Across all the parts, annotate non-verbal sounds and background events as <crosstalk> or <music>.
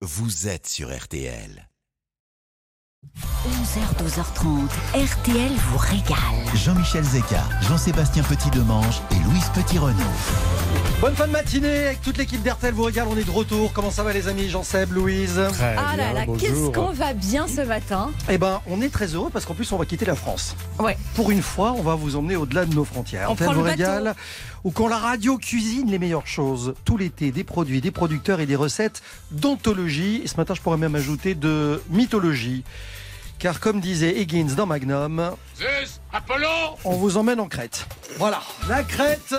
vous êtes sur RTL. 11h, 12h30, RTL vous régale. Jean-Michel Zeka, Jean-Sébastien Petit-Demange et Louise Petit-Renaud. Bonne fin de matinée avec toute l'équipe d'RTL vous régale, on est de retour. Comment ça va les amis Jean-Seb, Louise? Ah là là, qu'est-ce qu'on va bien ce matin? Eh ben, on est très heureux parce qu'en plus on va quitter la France. Ouais. Pour une fois, on va vous emmener au-delà de nos frontières. On RTL prend vous le régale, où quand la radio cuisine les meilleures choses, tout l'été, des produits, des producteurs et des recettes d'ontologie. Et ce matin, je pourrais même ajouter de mythologie. Car comme disait Higgins dans Magnum, Zeus, Apollon on vous emmène en Crète. Voilà, la Crète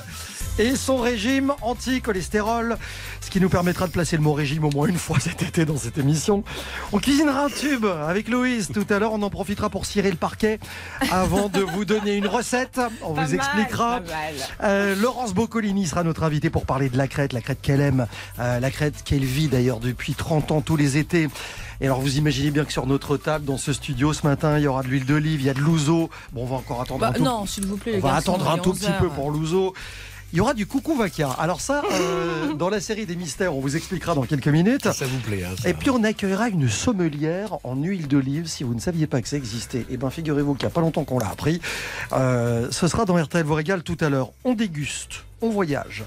et son régime anti-cholestérol, ce qui nous permettra de placer le mot régime au moins une fois cet été dans cette émission. On cuisinera un tube avec Louise tout à l'heure, on en profitera pour cirer le parquet avant de vous donner une recette. On Pas vous mal, expliquera. Euh, Laurence Boccolini sera notre invitée pour parler de la Crète, la Crète qu'elle aime, euh, la Crète qu'elle vit d'ailleurs depuis 30 ans tous les étés. Et alors vous imaginez bien que sur notre table, dans ce studio ce matin, il y aura de l'huile d'olive, il y a de l'ouzo. Bon, on va encore attendre Bah, un tout non, s'il vous plaît. on les va garçons, attendre un tout petit 11 peu pour l'ouzo. Il y aura du coucou vaca. Alors ça, euh, <laughs> dans la série des mystères, on vous expliquera dans quelques minutes. Ça vous plaît, hein, ça. Et puis on accueillera une sommelière en huile d'olive. Si vous ne saviez pas que ça existait, eh ben figurez-vous qu'il n'y a pas longtemps qu'on l'a appris. Euh, ce sera dans RTL vous régale tout à l'heure. On déguste, on voyage.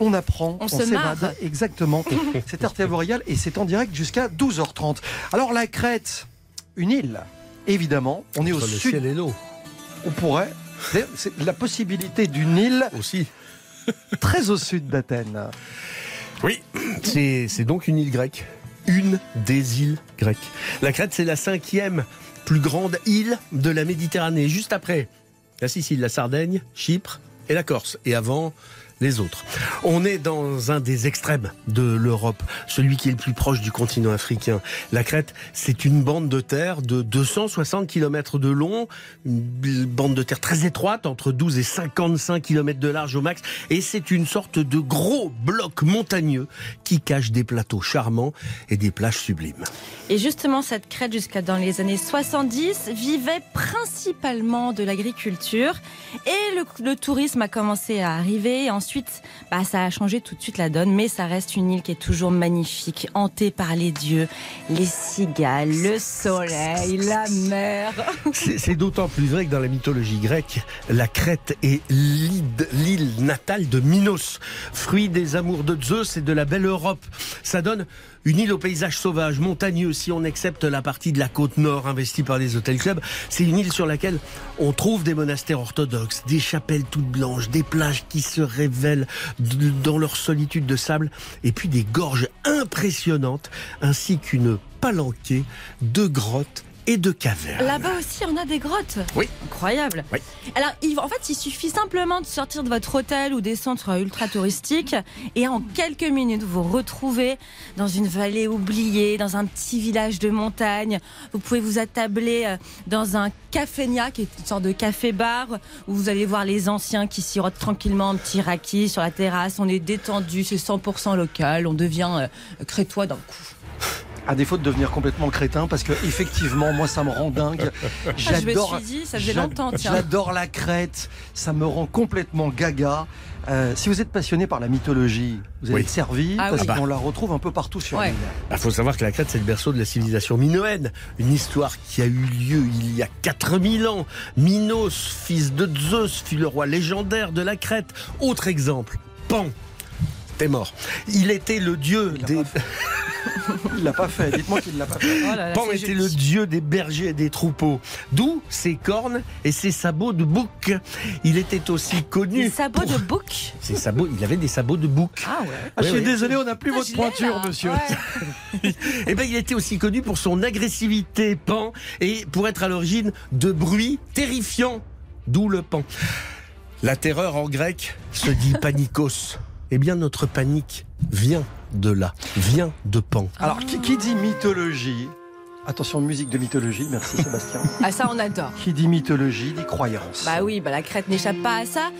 On apprend, On s'évade. Exactement. <laughs> c'est RTL vous régale et c'est en direct jusqu'à 12h30. Alors la Crète, une île, évidemment. On est au le sud. ciel et l'eau On pourrait. la possibilité d'une île aussi. <laughs> très au sud d'Athènes. Oui, c'est donc une île grecque. Une des îles grecques. La Crète, c'est la cinquième plus grande île de la Méditerranée. Juste après la Sicile, la Sardaigne, Chypre et la Corse. Et avant, les autres. On est dans un des extrêmes de l'Europe, celui qui est le plus proche du continent africain. La Crète, c'est une bande de terre de 260 km de long, une bande de terre très étroite, entre 12 et 55 km de large au max, et c'est une sorte de gros bloc montagneux qui cache des plateaux charmants et des plages sublimes. Et justement, cette crête, jusqu'à dans les années 70, vivait principalement de l'agriculture. Et le, tourisme a commencé à arriver. Ensuite, bah, ça a changé tout de suite la donne. Mais ça reste une île qui est toujours magnifique, hantée par les dieux, les cigales, le soleil, la mer. <laughs> C'est d'autant plus vrai que dans la mythologie grecque, la Crète est l'île natale de Minos, fruit des amours de Zeus et de la belle Europe. Ça donne une île au paysage sauvage, montagneux, si on accepte la partie de la côte nord investie par les hôtels clubs. C'est une île sur laquelle on trouve des monastères orthodoxes, des chapelles toutes blanches, des plages qui se révèlent dans leur solitude de sable, et puis des gorges impressionnantes, ainsi qu'une palanquée de grottes et de cavernes. Là-bas aussi, on a des grottes. Oui. Incroyable. Oui. Alors, en fait, il suffit simplement de sortir de votre hôtel ou des centres ultra touristiques et en quelques minutes, vous vous retrouvez dans une vallée oubliée, dans un petit village de montagne. Vous pouvez vous attabler euh, dans un cafénia, qui est une sorte de café-bar, où vous allez voir les anciens qui sirotent tranquillement un petit raki sur la terrasse. On est détendu, c'est 100% local, on devient euh, crétois d'un coup. À défaut de devenir complètement crétin, parce que effectivement, moi, ça me rend dingue. Ah, je me J'adore. suis dit, ça faisait j'a- longtemps, tiens. J'adore la Crète. Ça me rend complètement gaga. Euh, si vous êtes passionné par la mythologie, vous allez Oui. être servi Ah parce oui. qu'on la retrouve un peu partout sur Ouais. l'île. Il Bah, faut savoir que la Crète, c'est le berceau de la civilisation minoenne. Une histoire qui a eu lieu il y a 4000 ans. Minos, fils de Zeus, fut le roi légendaire de la Crète. Autre exemple, Pan. T'es mort. Il était le dieu Il des... <laughs> Il l'a pas fait. Dites-moi qu'il l'a pas fait. Oh là là, Pan était joli. le dieu des bergers et des troupeaux. D'où ses cornes et ses sabots de bouc. Il était aussi connu. Des sabots pour- de bouc. <laughs> Ses sabots, il avait des sabots de bouc. Ah ouais. Ah, je suis désolé, on n'a plus Ah, votre pointure, monsieur. Ouais. <laughs> Eh ben, il était aussi connu pour son agressivité, Pan, et pour être à l'origine de bruits terrifiants, d'où le Pan. La terreur en grec se dit panikos. Eh bien, notre panique vient de là, vient de Pan. Alors, qui, qui dit mythologie? Attention, musique de mythologie, merci <laughs> Sébastien. Ah ça on adore. qui dit mythologie dit croyance. Bah oui, bah la Crète n'échappe pas à ça.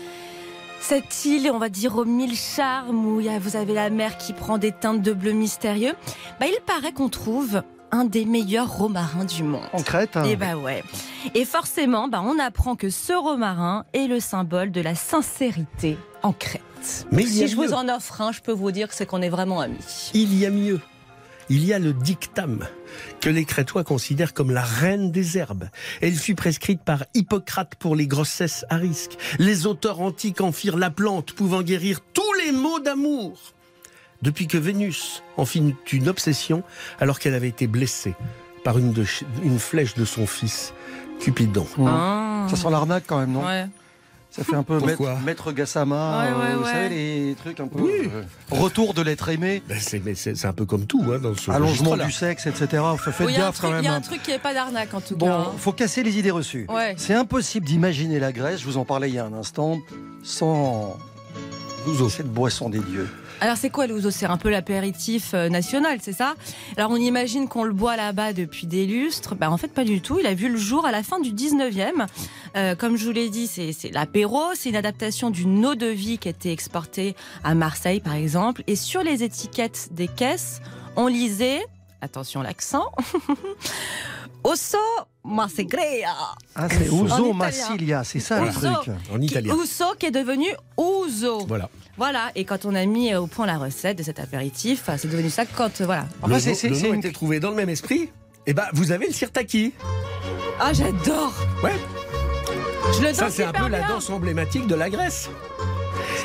Cette île, on va dire aux mille charmes, où vous avez la mer qui prend des teintes de bleu mystérieux, bah il paraît qu'on trouve un des meilleurs romarins du monde. En Crète hein. Et bah ouais. Et forcément, bah on apprend que ce romarin est le symbole de la sincérité en Crète. Mais si je mieux. vous en offre un, je peux vous dire que c'est qu'on est vraiment amis. Il y a mieux. il y a le dictame que les Crétois considèrent comme la reine des herbes. Elle fut prescrite par Hippocrate pour les grossesses à risque. Les auteurs antiques en firent la plante pouvant guérir tous les maux d'amour. Depuis que Vénus en fit une obsession alors qu'elle avait été blessée par une, de- une flèche de son fils, Cupidon. Ah. Ça sent l'arnaque quand même, non? Ouais. Ça fait un peu Pourquoi maître, maître Gassama, Ouais, ouais, euh, vous ouais. savez, les trucs un peu. Oui. euh, retour de l'être aimé, Ben, c'est, mais c'est- c'est un peu comme tout hein, dans ce allongement du sexe, etc. Faites Oui, Il y a un gaffe quand truc- même. il y a un hein. truc qui n'est pas d'arnaque en tout Bon, cas. hein. faut casser les idées reçues. Ouais. C'est impossible d'imaginer la Grèce, je vous en parlais il y a un instant, sans cette boisson des dieux. Alors c'est quoi l'ouzo C'est un peu l'apéritif euh, national, c'est ça? Alors on imagine qu'on le boit là-bas depuis des lustres. Bah, en fait pas du tout. Il a vu le jour à la fin du 19e. Euh, comme je vous l'ai dit, c'est l'apéro. C'est une adaptation d'une eau de vie qui a été exportée à Marseille par exemple. Et sur les étiquettes des caisses, on lisait, attention l'accent, <laughs> Osso Massegrea. Ah, c'est En Uso. Massilia, c'est ça le Uso. truc. En italien. Uso qui est devenu Ouzo. Voilà. Voilà, et quand on a mis au point la recette de cet apéritif, euh, c'est devenu ça quand, euh, voilà. Enfin, le c'est- nom, c'est- une- était trouvé dans le même esprit. Et ben, vous avez le sirtaki. Ah, j'adore Ouais. Je le Ça, c'est un peu la danse emblématique de la Grèce.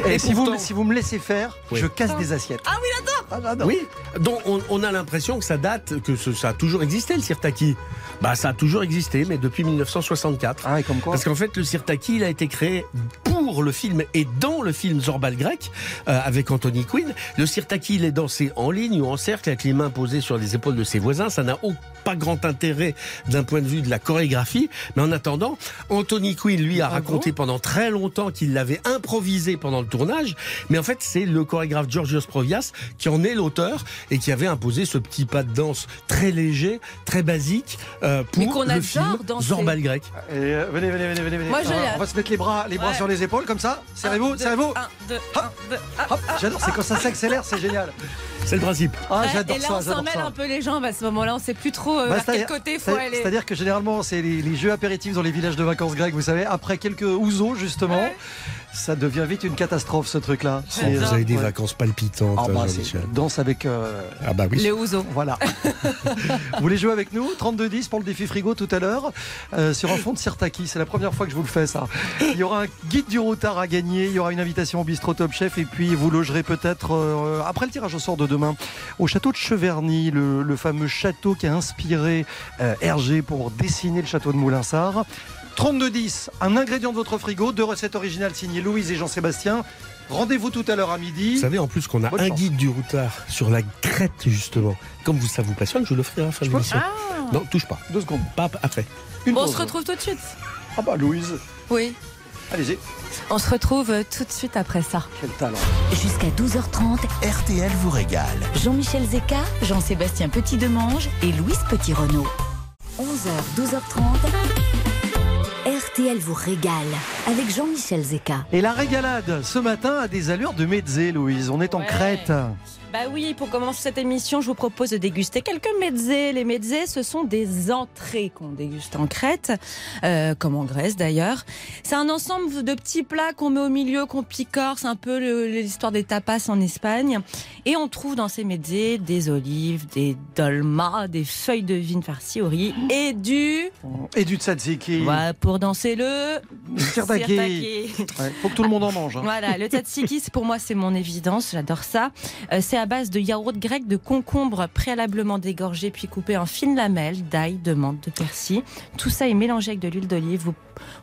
Et Et si, vous, pourtant- si vous me laissez faire, Oui. je casse des assiettes. Ah oui, j'adore Ah, j'adore. Oui, donc on, on a l'impression que ça date, que ce- ça a toujours existé le sirtaki. Bah, ça a toujours existé, mais depuis 1964. Ah, et comme quoi Parce qu'en fait, le sirtaki, il a été créé pour le film et dans le film Zorbal grec euh, avec Anthony Quinn. Le sirtaki, il est dansé en ligne ou en cercle avec les mains posées sur les épaules de ses voisins. Ça n'a pas grand intérêt d'un point de vue de la chorégraphie. Mais en attendant, Anthony Quinn, lui, a Ah raconté pendant très longtemps qu'il l'avait improvisé pendant le tournage. Mais en fait, c'est le chorégraphe Georgios Provias qui en est l'auteur et qui avait imposé ce petit pas de danse très léger, très basique euh, pour qu'on le film. Zorbal grec. Et, euh, venez, venez, venez, venez. venez. Moi, je on, va, l'ai. on va se mettre les bras, les bras Ouais. sur les épaules, comme ça. Serrez-vous, serrez-vous. ah. Hop, j'adore, c'est quand ça s'accélère, c'est génial. C'est le principe. Ah, j'adore et là, ça, on s'en mêle ça. un peu les jambes à ce moment-là. On sait plus trop euh, Bah, vers quel côté faut c'est- aller. C'est-à-dire que généralement, c'est les, les jeux apéritifs dans les villages de vacances grecques, vous savez, après quelques ouzos, justement, Ouais. Ça devient vite une catastrophe, ce truc-là. Vous avez des ouais. vacances palpitantes, Ah, bah, danse avec. euh, Ah bah oui. Les ouzo. Voilà. <laughs> vous voulez jouer avec nous? 32-10 pour le défi frigo tout à l'heure euh, sur un fond de Sirtaki. C'est la première fois que je vous le fais ça. Il y aura un guide du routard à gagner. Il y aura une invitation au bistrot Top Chef et puis vous logerez peut-être euh, après le tirage au sort de demain au château de Cheverny, le, le fameux château qui a inspiré euh, Hergé pour dessiner le château de Moulinsart. 32-10, un ingrédient de votre frigo, deux recettes originales signées Louise et Jean-Sébastien. Rendez-vous tout à l'heure à midi. Vous savez en plus qu'on a Bonne un chance. guide du routard sur la crête justement. Comme vous, ça vous passionne, je l'offrirai à la fin de peux- l'émission. Ah. Non, touche pas. Deux secondes. Pas après. Une Bon, on pause. se retrouve tout de suite. Ah bah Louise, Oui. allez-y. On se retrouve euh, tout de suite après ça. Quel talent. Jusqu'à 12h30, RTL vous régale. Jean-Michel Zeka, Jean-Sébastien Petit-Demange et Louise Petit-Renault. 11h, 12h30, RTL vous régale avec Jean-Michel Zeka. Et la régalade ce matin a des allures de mezzé, Louise. On est en Ouais. Crète. Bah oui, pour commencer cette émission, je vous propose de déguster quelques mezzés. Les mezzés, ce sont des entrées qu'on déguste en Crète, euh, comme en Grèce d'ailleurs. C'est un ensemble de petits plats qu'on met au milieu, qu'on picore. C'est un peu l'histoire des tapas en Espagne. Et on trouve dans ces mezzés des olives, des dolmas, des feuilles de vigne farcies au riz et du... Et du tzatziki. Voilà, pour danser le... Sirtaki. Ouais, faut que tout le monde en mange. hein. Voilà, le tzatziki, pour moi, c'est mon évidence. J'adore ça. Euh, c'est à base de yaourt grec, de concombre préalablement dégorgé puis coupé en fines lamelles, d'ail, de menthe, de persil. Tout ça est mélangé avec de l'huile d'olive. Vous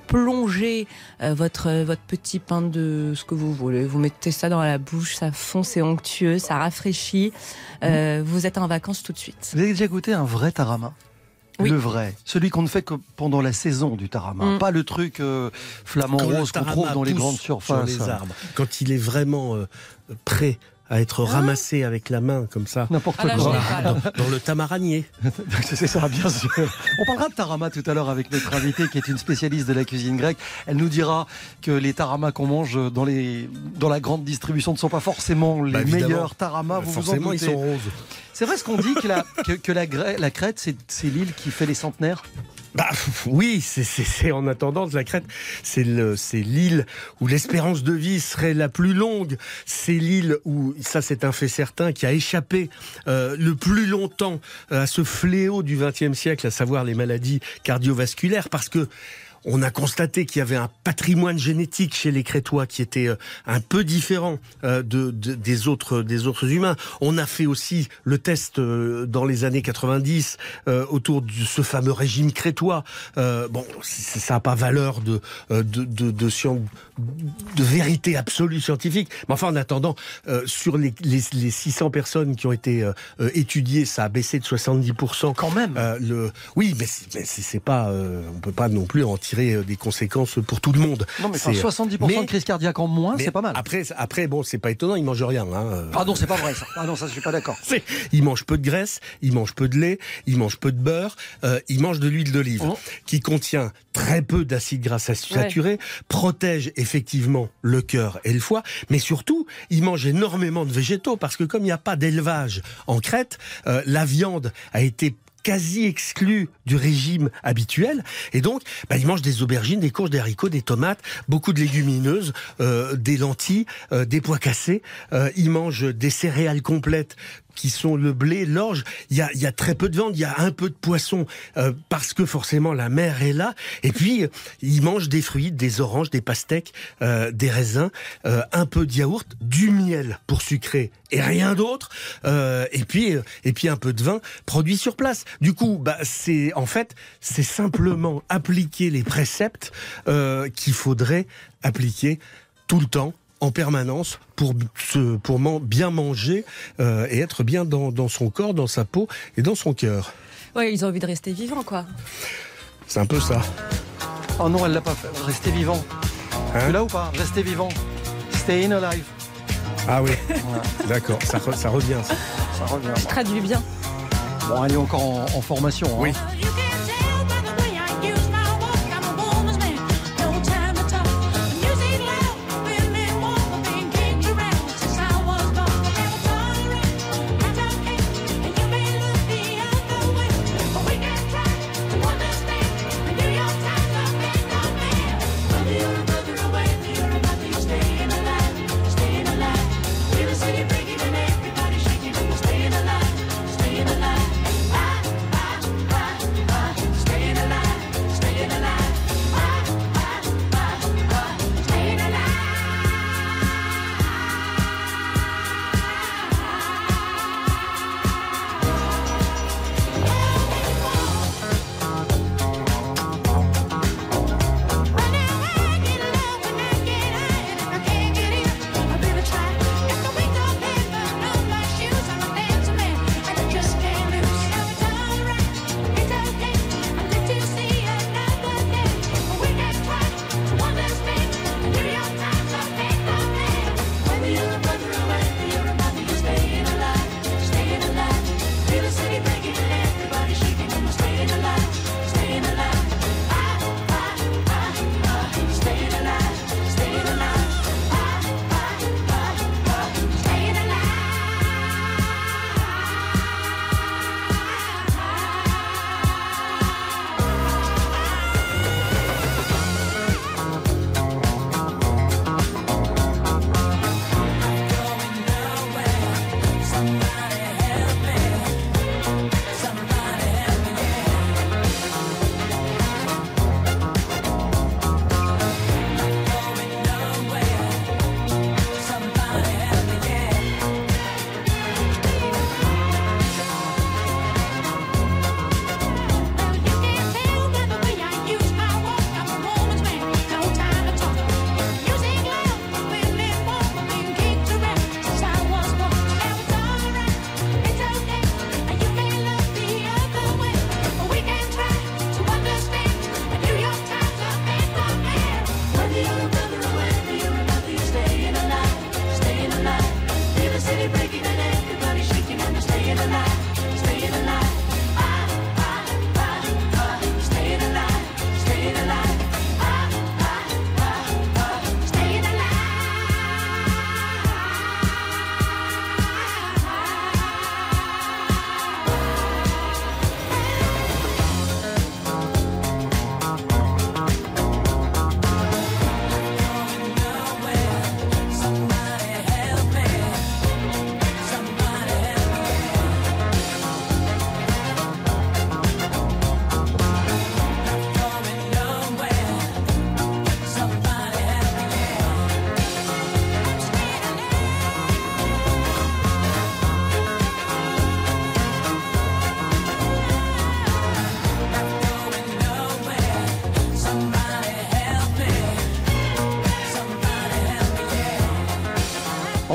plongez euh, votre votre petit pain de ce que vous voulez. Vous mettez ça dans la bouche, ça fond, c'est onctueux, ça rafraîchit. Euh, vous êtes en vacances tout de suite. Vous avez déjà goûté un vrai tarama? Oui. Le vrai, celui qu'on ne fait que pendant la saison du tarama, Mm. pas le truc euh, le rose qu'on tarama trouve dans les grandes sur surfaces. les arbres, quand il est vraiment euh, prêt à être ramassé avec la main comme ça. N'importe Ah quoi. Dans, dans le tamaranier. <laughs> C'est ça, bien sûr. On parlera de tarama tout à l'heure avec notre invitée qui est une spécialiste de la cuisine grecque. Elle nous dira que les taramas qu'on mange dans, les, dans la grande distribution ne sont pas forcément les Bah, meilleurs taramas. Vous vous en Forcément, ils sont roses. C'est vrai ce qu'on dit que la, que, que la, Crète, c'est l'île qui fait les centenaires? Bah oui, c'est en attendant la Crète, c'est l'île où l'espérance de vie serait la plus longue. C'est l'île où, ça c'est un fait certain, qui a échappé euh, le plus longtemps à ce fléau du XXe siècle, à savoir les maladies cardiovasculaires, parce que on a constaté qu'il y avait un patrimoine génétique chez les Crétois qui était euh, un peu différent euh, de, des autres des autres humains. On a fait aussi le test euh, dans les années 90 autour de ce fameux régime crétois. bon, ça n'a pas valeur de de, de, de, de, vérité absolue scientifique. Mais enfin, en attendant, sur les, les, les, 600 personnes qui ont été étudiées, ça a baissé de 70%. Quand même. le, oui, mais c'est pas, on peut pas non plus en tirer euh, des conséquences pour tout le monde. Non, mais 70% de crise cardiaque en moins, c'est pas mal. Après, après bon, c'est pas étonnant, ils mangent rien. Hein. Ah non, c'est pas vrai ça. Ah non, ça, je suis pas d'accord. <laughs> Ils mangent peu de graisse, ils mangent peu de lait, ils mangent peu de beurre, euh, ils mangent de l'huile d'olive, oh. qui contient très peu d'acides gras saturés, protège effectivement le cœur et le foie, mais surtout, ils mangent énormément de végétaux, parce que comme il n'y a pas d'élevage en Crète, euh, la viande a été quasi exclu du régime habituel. Et donc, bah, ils des aubergines, des courges, des haricots, des tomates, beaucoup de légumineuses, euh, des lentilles, euh, des pois cassés. Euh, ils des céréales complètes qui sont le blé, l'orge. Il y a, très peu de viande, il y a un peu de poisson euh, parce que forcément la mer est là. Et puis ils mangent des fruits, des oranges, des pastèques, euh, des raisins, euh, un peu de yaourt, du miel pour sucrer et rien d'autre. et puis et puis un peu de vin produit sur place. Du coup, bah c'est en fait c'est simplement appliquer les préceptes qu'il faudrait appliquer tout le temps en permanence pour, se, pour bien manger euh, et être bien dans, dans, son corps, dans sa peau et dans son cœur. Oui, ils ont envie de rester vivants, quoi. C'est un peu ça. Oh non, elle l'a pas fait. Rester vivant. Hein tu l'as ou pas Rester vivant. Staying alive. Ah oui, <laughs> d'accord, ça, ça, revient. Ça, ça revient. Je traduis bien. Bon, elle est encore en, en formation. Hein.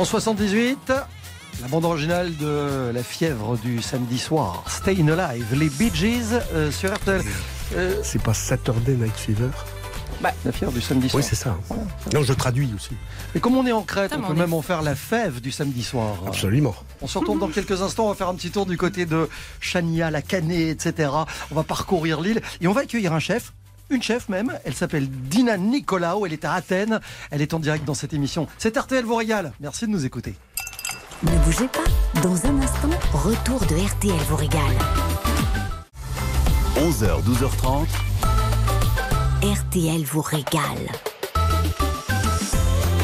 En 78, la bande originale de La fièvre du samedi soir, Stayin' Alive, les Bee Gees euh, sur RTL. Euh, C'est pas Saturday Night Fever la fièvre du samedi soir. Oui, c'est ça. Non, je traduis aussi. Et comme on est en Crète, on peut même en faire la fève du samedi soir. Absolument. On se retourne dans quelques instants, on va faire un petit tour du côté de Chania, la Canée, etc. On va parcourir l'île et on va accueillir un chef. Une chef même, elle s'appelle Dina Nicolaou, elle est à Athènes, elle est en direct dans cette émission. C'est RTL vous régale, merci de nous écouter. Ne bougez pas. Dans un instant, retour de RTL vous régale. 11h, 12h30. RTL vous régale.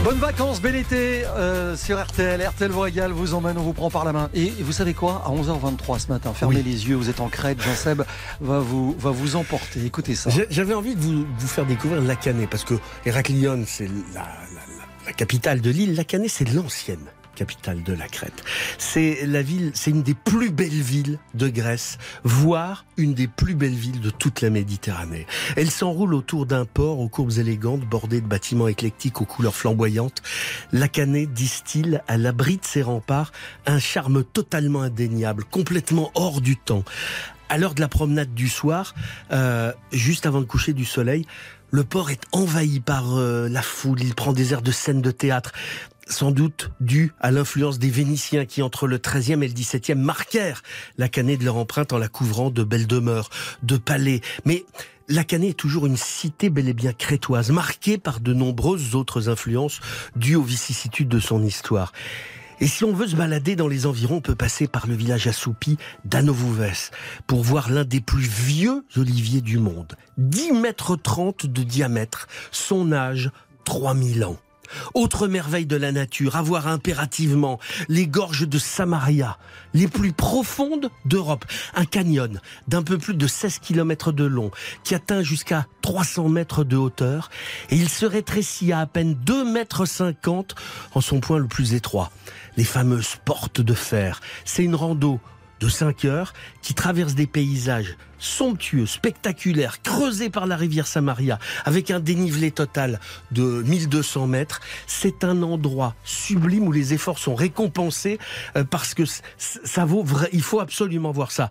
Bonnes vacances, bel été euh, sur RTL. RTL vous régale, vous emmène, on vous prend par la main. Et, vous savez quoi? À 11h23 ce matin, fermez Oui. les yeux, vous êtes en Crète, Jean-Seb va vous, va vous emporter. Écoutez ça. J'avais envie de vous, vous faire découvrir Lacanais parce que Héraclion, c'est la, la- la- la capitale de l'île. Lacanais, c'est l'ancienne capitale de la Crète. C'est la ville, c'est une des plus belles villes de Grèce, voire une des plus belles villes de toute la Méditerranée. Elle s'enroule autour d'un port aux courbes élégantes, bordé de bâtiments éclectiques aux couleurs flamboyantes. Lacanais distille à l'abri de ses remparts un charme totalement indéniable, complètement hors du temps. À l'heure de la promenade du soir, euh, juste avant le coucher du soleil, le port est envahi par euh, la foule. Il prend des airs de scène de théâtre, sans doute dû à l'influence des Vénitiens qui, entre le 13e et le 17e, marquèrent la Canée de leur empreinte en la couvrant de belles demeures, de palais. Mais la Canée est toujours une cité bel et bien crétoise, marquée par de nombreuses autres influences dues aux vicissitudes de son histoire. Et si on veut se balader dans les environs, on peut passer par le village assoupi d'Anovouves pour voir l'un des plus vieux oliviers du monde. 10 mètres 30 de diamètre, son âge 3000 ans. Autre merveille de la nature, à voir impérativement les gorges de Samaria, les plus profondes d'Europe. Un canyon d'un peu plus de 16 km de long, qui atteint jusqu'à 300 mètres de hauteur, et il se rétrécit à à peine 2 mètres 50 en son point le plus étroit. Les fameuses portes de fer. C'est une rando de 5 heures qui traverse des paysages somptueux, spectaculaires, creusés par la rivière Samaria, avec un dénivelé total de 1200 mètres. C'est un endroit sublime où les efforts sont récompensés euh, parce que ça vaut vrai. Il faut absolument voir ça.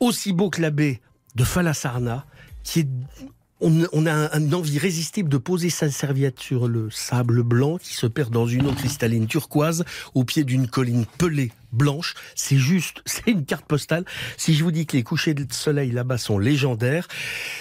Aussi beau que la baie de Falasarna, qui est on, a un, une envie irrésistible de poser sa serviette sur le sable blanc qui se perd dans une eau cristalline turquoise au pied d'une colline pelée blanche. C'est juste, <laughs> c'est une carte postale. Si je vous dis que les couchers de soleil là-bas sont légendaires,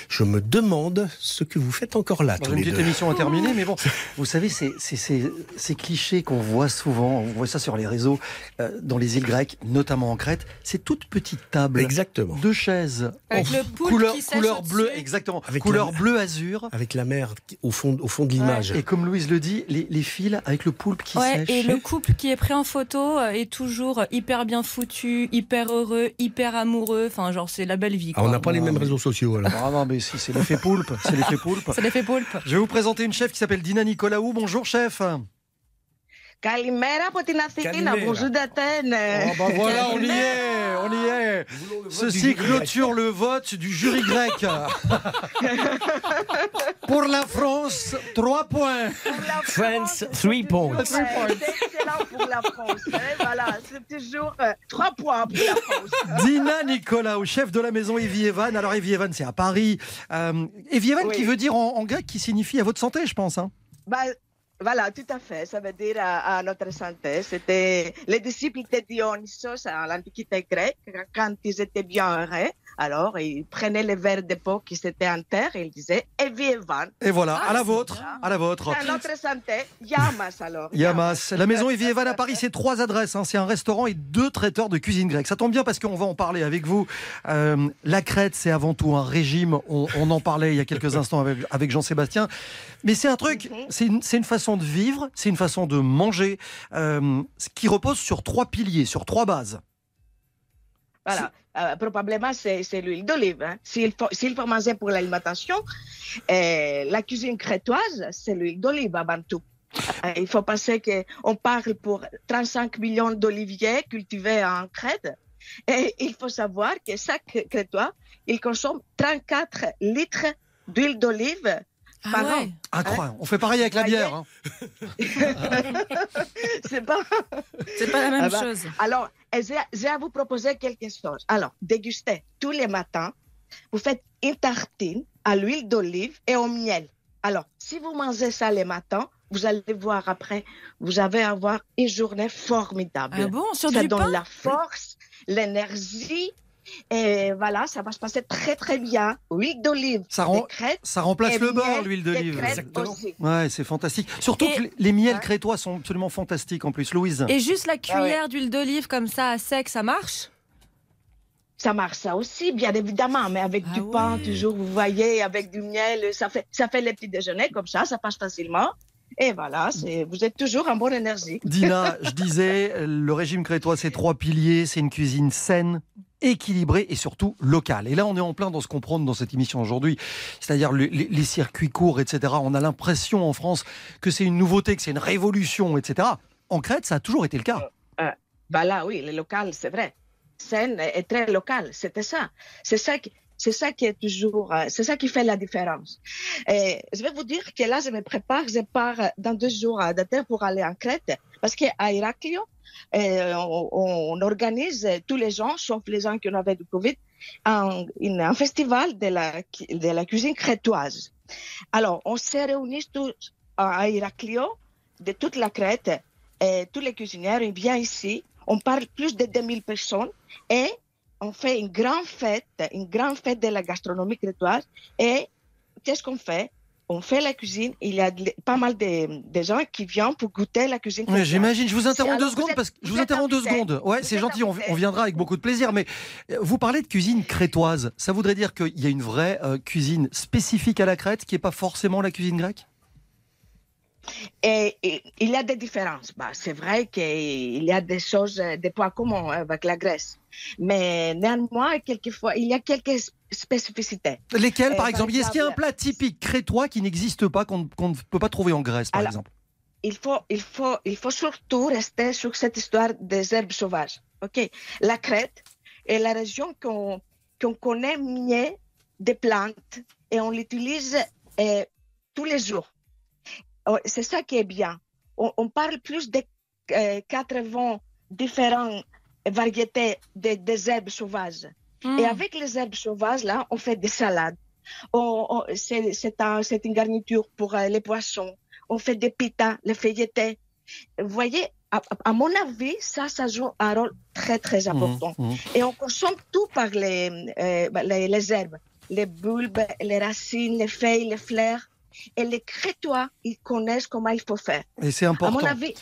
je me demande ce que vous faites encore là Bon, tous une les petite deux. émission est terminée, mais bon, <laughs> vous savez, c'est c'est- c'est- ces clichés qu'on voit souvent, on voit ça sur les réseaux, euh, dans les îles grecques, notamment en Crète, c'est toute petite table, Exactement. deux chaises, Avec en le poulpe couleur, qui couleur bleue, exactement, Avec couleur la- bleu azur. Avec la mer au fond, au fond de l'image. Et comme Louise le dit, les, les fils avec le poulpe qui Ouais, sèche. et le couple qui est pris en photo euh, est toujours hyper bien foutu, hyper heureux, hyper amoureux. Enfin, genre, c'est la belle vie. Ah, Quoi. on n'a pas les mêmes réseaux sociaux alors. Ah non, mais si, c'est l'effet poulpe, c'est l'effet poulpe. Ça les fait poulpe. Je vais vous présenter une chef qui s'appelle Dina Nicolaou. Bonjour chef. Καλημέρα από την Αθήνα. Καλημέρα. Bonjour d'Athènes. Oh, bah voilà, on y est, on y est. Ceci clôture le vote du jury grec. <laughs> Pour la France, 3 points. Pour la France, c'est three toujours, points. euh, C'est excellent pour la France. hein, Voilà, c'est toujours euh, trois points pour la France. Dina Nicolaou, chef de la maison Evie Evan. Alors Evie Evan, c'est à Paris. Euh, Evie Evan Oui. qui veut dire en, en grec, qui signifie à votre santé, je pense. hein. Bah, voilà, tout à fait. Ça veut dire à, à notre santé. C'était les disciples de Dionysos à l'Antiquité grecque. Quand ils étaient bien heureux, alors ils prenaient les verres d'époque qui étaient en terre et ils disaient Evie Evan. Et voilà, Ah, à la c'est vôtre, à la vôtre. À notre santé, Yamas alors. Yamas. La maison Evie Evan à Paris, c'est trois adresses. hein. C'est un restaurant et deux traiteurs de cuisine grecque. Ça tombe bien parce qu'on va en parler avec vous. Euh, la Crète, c'est avant tout un régime. On, on en parlait il y a quelques instants avec, avec Jean-Sébastien. Mais c'est un truc, Mhm. c'est une, c'est une façon de vivre, c'est une façon de manger euh, qui repose sur trois piliers, sur trois bases. Voilà. Euh, probablement, c'est l'huile d'olive. hein. S'il faut, faut manger pour l'alimentation, euh, la cuisine crétoise, c'est l'huile d'olive avant tout. Euh, il faut penser qu'on parle pour 35 millions d'oliviers cultivés en Crète. Et il faut savoir que chaque crétois, il consomme 34 litres d'huile d'olive Ah par an. ouais. Incroyable. On fait pareil avec la bière. hein. <laughs> C'est pas. <laughs> C'est pas la même Ah bah, chose. Alors, j'ai j'ai à vous proposer quelque chose. Alors, dégustez tous les matins. Vous faites une tartine à l'huile d'olive et au miel. Alors, si vous mangez ça les matins, vous allez voir après, vous allez avoir une journée formidable. Ah bon, sur ça du donne pain la force, l'énergie. Et voilà, ça va se passer très très bien. Huile d'olive, Ça Ça remplace le beurre, miel, l'huile d'olive. Ouais, c'est fantastique. Surtout Et- que les- miels crétois sont absolument fantastiques en plus. Louise. Et juste la Ah cuillère d'huile d'olive comme ça à sec, ça marche? Ça marche ça aussi, bien évidemment, mais avec Ah du pain, ouais. toujours, vous voyez, avec du miel, ça fait, ça fait les petits déjeuners comme ça, ça passe facilement. Et voilà, vous êtes toujours en bonne énergie. Dina, <laughs> je disais, le régime crétois, c'est trois piliers. C'est une cuisine saine, équilibrée et surtout locale. Et là, on est en plein dans ce qu'on prône dans cette émission aujourd'hui, c'est-à-dire le- les, circuits courts, etc. On a l'impression en France que c'est une nouveauté, que c'est une révolution, etc. En Crète, ça a toujours été le cas. Voilà, oui, le local, c'est vrai. Scène est très local, c'était ça. C'est ça qui, est toujours, euh, c'est ça qui fait la différence. Je vais vous dire que là, je me prépare, je pars dans deux jours à Dater pour aller en Crète, parce qu'à Héraclio, euh, on, on organise tous les gens, sauf les gens qui ont avait du Covid, un, festival de la, cuisine crétoise. Alors, on se réunit tous à Héraclio, de toute la Crète, et tous les cuisiniers, viennent ici. On parle plus de 2000 personnes et on fait une grande fête, une grande fête de la gastronomie crétoise. Et qu'est-ce qu'on fait? On fait la cuisine. Il y a pas mal de, de gens qui viennent pour goûter la cuisine Ouais. J'imagine. Je vous interromps deux secondes êtes- parce que je vous interromps deux secondes. Ouais, c'est gentil. On viendra avec beaucoup de plaisir. Mais euh, vous parlez de cuisine crétoise. Ça voudrait dire qu'il y a une vraie euh, cuisine spécifique à la Crète qui n'est pas forcément la cuisine grecque? Et, et il y a des différences. Bah, c'est vrai qu'il y a des choses, euh, des points communs avec la Grèce. Mais néanmoins, quelquefois, il y a quelques spécificités. Lesquelles, Euh, par par exemple Est-ce qu'il y a un exemple- plat typique crétois qui n'existe pas, qu'on ne peut pas trouver en Grèce, par Alors, exemple? il faut, il faut, il faut surtout rester sur cette histoire des herbes sauvages. Ok, la Crète est la région qu'on qu'on connaît mieux des plantes et on l'utilise euh, tous les jours. Oh, C'est ça qui est bien. On, on parle plus de euh, 80 différentes variétés de- des herbes sauvages. Hmm. Et avec les herbes sauvages, là, on fait des salades. C'est un- une garniture pour euh, les poissons. On fait des pitas, les feuilletés. Vous voyez, à, à mon avis, ça, ça joue un rôle très, très important. Mhm, mhm. Et on consomme tout par les, euh, bah, les, les herbes. Les bulbes, les racines, les feuilles, les fleurs. Et les crétois, ils connaissent comment il faut faire. Et c'est À important. mon avis,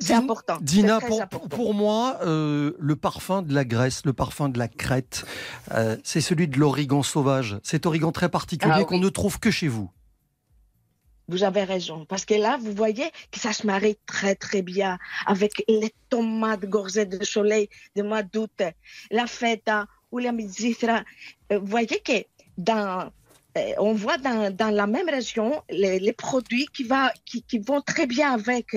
c'est important. Dina, pour, important. pour moi, euh, le parfum de la Grèce, le parfum de la Crète, euh, c'est celui de l'origan sauvage. Cet origan très particulier Ah oui. qu'on ne trouve que chez vous. Vous avez raison. Parce que là, vous voyez que ça se marie très, très bien avec les tomates gorgées de soleil de mois d'août, la feta ou la mizithra. Euh, Vous voyez que dans, euh, on voit dans, dans la même région les, les produits qui, va, qui, qui vont très bien avec.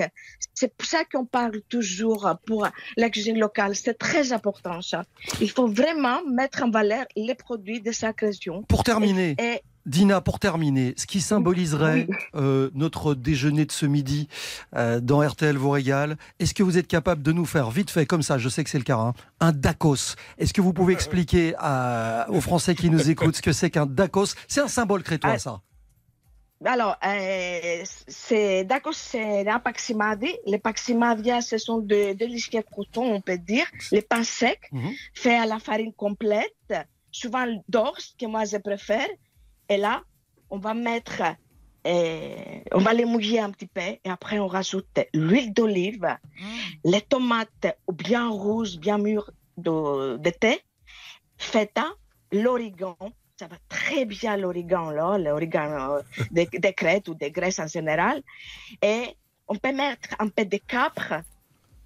C'est pour ça qu'on parle toujours pour la cuisine locale. C'est très important, ça. Il faut vraiment mettre en valeur les produits de chaque région. Pour terminer, Et Dina, pour terminer, ce qui symboliserait euh, notre déjeuner de ce midi euh, dans RTL vous régale, est-ce que vous êtes capable de nous faire vite fait comme ça, je sais que c'est le cas, hein, un dacos Est-ce que vous pouvez expliquer à- aux Français qui nous écoutent ce que c'est qu'un dacos? C'est un symbole crétois, Ah, ça. Alors, euh, c'est d'accord, c'est un paximadi. Les paximadia, ce sont de délicieux cotons, on peut dire. Les pains secs, Mhm. faits à la farine complète, souvent d'orge, que moi je préfère. Et là, on va mettre, euh, on va les mouiller un petit peu, et après on rajoute l'huile d'olive, les tomates bien rouges, bien mûres de, de thé, feta, l'origan. Ça va très bien l'origan, là, l'origan euh, des de crêtes ou des graisses en général. Et on peut mettre un peu de capre,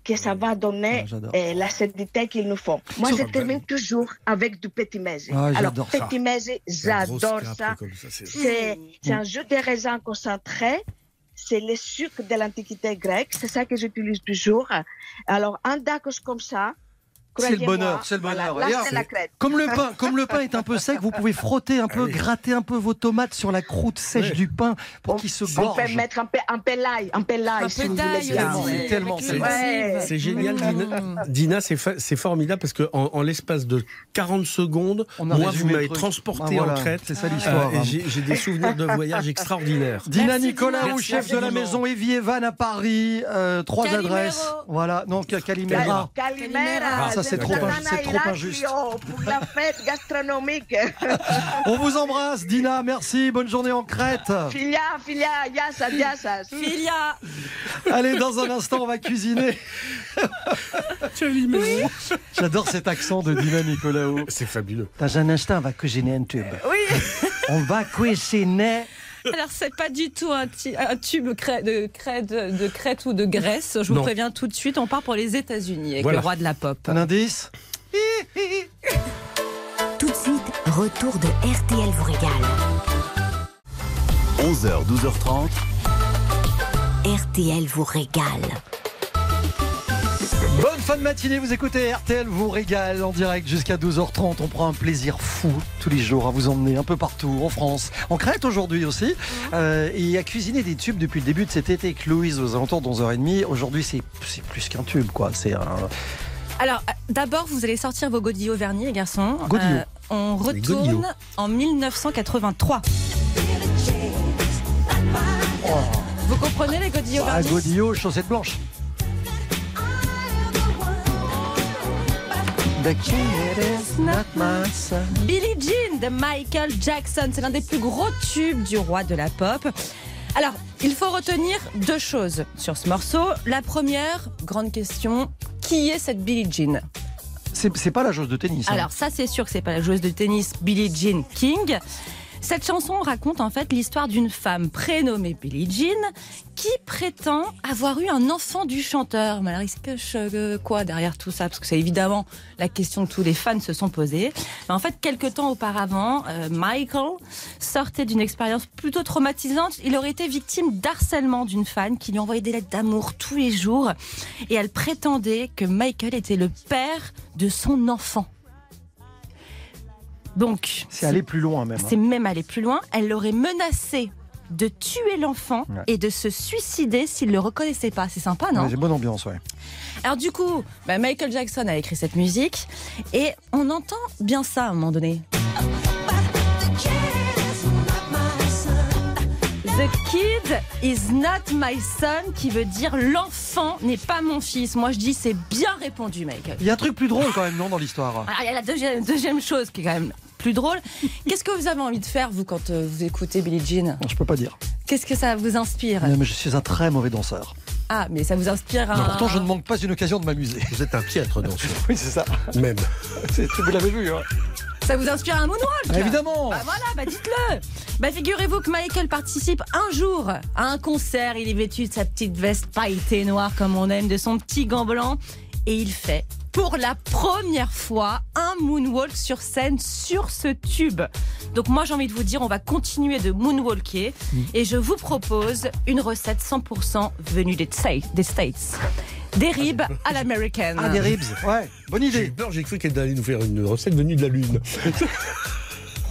que ça va donner Ah, j'adore. euh, l'acidité qu'il nous faut. Moi, je termine toujours avec du petit mezzi. Ah, Alors, petit mezzi, j'adore ça. C'est c'est un jus de raisin concentré. C'est le sucre de l'Antiquité grecque. C'est ça que j'utilise toujours. Alors, un dacos comme ça, C'est le bonheur, c'est le bonheur. voilà, Et là, alors, c'est la crête. Comme le pain, comme le pain est un peu sec, vous pouvez frotter un peu, Ah oui. gratter un peu vos tomates sur la croûte sèche du pain pour qu'il se On peut gorge. mettre un peu, un peu l'ail, un peu l'ail. Un si tellement, aussi, c'est Ouais. génial, Mmh. Dina. Dina, c'est fa- formidable parce que en, en l'espace de 40 secondes, On a moi, vous m'avez transporté Ah, voilà, en Crète. C'est ça Euh, l'histoire. et hein. J'ai des souvenirs de voyage <laughs> extraordinaires. Dina Merci, Nicolas, Merci chef de la maison Evie Van à Paris, euh, trois adresses. Voilà, non, Ca- Calimera. Calimera. C'est trop c'est trop injuste. Pour la fête gastronomique. <laughs> On vous embrasse, Dina, merci, bonne journée en Crète. Filia, filia, yassa, yassa. Filia Allez, dans un instant, on va cuisiner. J'adore cet accent de Dina Nicolaou. C'est fabuleux. Dans un instant, on va cuisiner un tube. Oui On va cuisiner. Alors, c'est pas du tout un, tube de, crête, de crête ou de Grèce. Je vous Non. préviens tout de suite, on part pour les États-Unis avec Voilà. le roi de la pop. Un indice <laughs> Tout de suite, retour de RTL vous régale. 11h, 12h30. RTL vous régale. Fin de matinée, vous écoutez RTL vous régale en direct jusqu'à 12h30. On prend un plaisir fou tous les jours à vous emmener un peu partout en France, en Crète aujourd'hui aussi, euh, et à cuisiner des tubes depuis le début de cet été avec Louise aux alentours de 11h30. Aujourd'hui, c'est plus qu'un tube, quoi. C'est un. Alors, euh, d'abord, vous allez sortir vos godillots vernis, les garçons. Euh, Godillots. on godillots. retourne en 1983. Vous comprenez les godillots Ah, vernis? godillot, chaussettes blanches. The kid is not my son. Billie Jean de Michael Jackson. C'est l'un des plus gros tubes du roi de la pop. Alors, il faut retenir deux choses sur ce morceau. La première, grande question, qui est cette Billie Jean? C'est c'est pas la chose de tennis. hein. Alors ça c'est sûr que c'est pas la joueuse de tennis Billie Jean King. Cette chanson raconte en fait l'histoire d'une femme prénommée Billie Jean qui prétend avoir eu un enfant du chanteur. Mais alors cache euh, quoi derrière tout ça? Parce que c'est évidemment la question que tous les fans se sont posés. En fait, quelques temps auparavant, euh, Michael sortait d'une expérience plutôt traumatisante. Il aurait été victime d'harcèlement d'une fan qui lui envoyait des lettres d'amour tous les jours. Et elle prétendait que Michael était le père de son enfant. Donc, C'est aller plus loin même. hein. c'est même aller plus loin. Elle l'aurait menacé de tuer l'enfant Ouais. et de se suicider s'il le reconnaissait pas. C'est sympa, non Ouais, J'ai bonne ambiance, ouais. Alors du coup, bah, Michael Jackson a écrit cette musique et on entend bien ça à un moment donné. The kid is not my son, qui veut dire l'enfant n'est pas mon fils. Moi je dis c'est bien répondu, Michael. Il y a un truc plus drôle quand même, non, dans l'histoire? Il y a la deuxième, deuxième chose qui est quand même plus drôle. Qu'est-ce que vous avez envie de faire vous quand euh, vous écoutez Billie Jean? Je peux pas dire. Qu'est-ce que ça vous inspire? Mais je suis un très mauvais danseur. Ah mais ça vous inspire un... Pourtant, je ne manque pas une occasion de m'amuser. Vous êtes un piètre danseur, <laughs> Oui, c'est ça. même. <laughs> C'est- Vous l'avez vu, hein Ça vous inspire un moonwalk? Ah, Évidemment Bah voilà, bah dites-le Bah figurez-vous que Michael participe un jour à un concert, il est vêtu de sa petite veste pailletée noire comme on aime, de son petit gant blanc, et il fait pour la première fois un moonwalk sur scène sur ce tube. Donc moi j'ai envie de vous dire, on va continuer de moonwalker, et je vous propose une recette 100% venue des States. Des States. Des ribs à l'américaine. Ah, des ribs Ouais, bonne idée. peur, j'ai cru qu'elle allait nous faire une recette venue de la Lune. <laughs>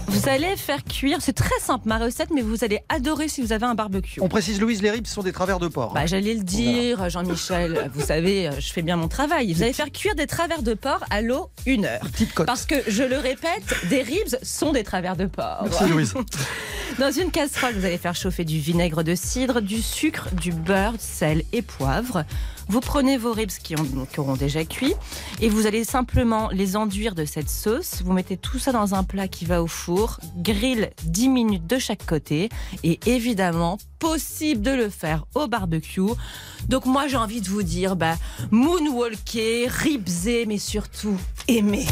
Vous allez faire cuire, c'est très simple ma recette, mais vous allez adorer si vous avez un barbecue. On précise, Louise, les ribs sont des travers de porc. Bah, j'allais le dire, Jean-Michel, <laughs> vous savez, je fais bien mon travail. Vous allez faire cuire des travers de porc à l'eau une heure. Petite côte. Parce que, je le répète, des ribs sont des travers de porc. Merci, Louise. <laughs> Dans une casserole, vous allez faire chauffer du vinaigre de cidre, du sucre, du beurre, sel et poivre. Vous prenez vos ribs qui, ont- qui auront déjà cuit et vous allez simplement les enduire de cette sauce. Vous mettez tout ça dans un plat qui va au four, grille 10 minutes de chaque côté et évidemment, possible de le faire au barbecue. Donc moi, j'ai envie de vous dire, bah, moonwalker, ribser, mais surtout aimer.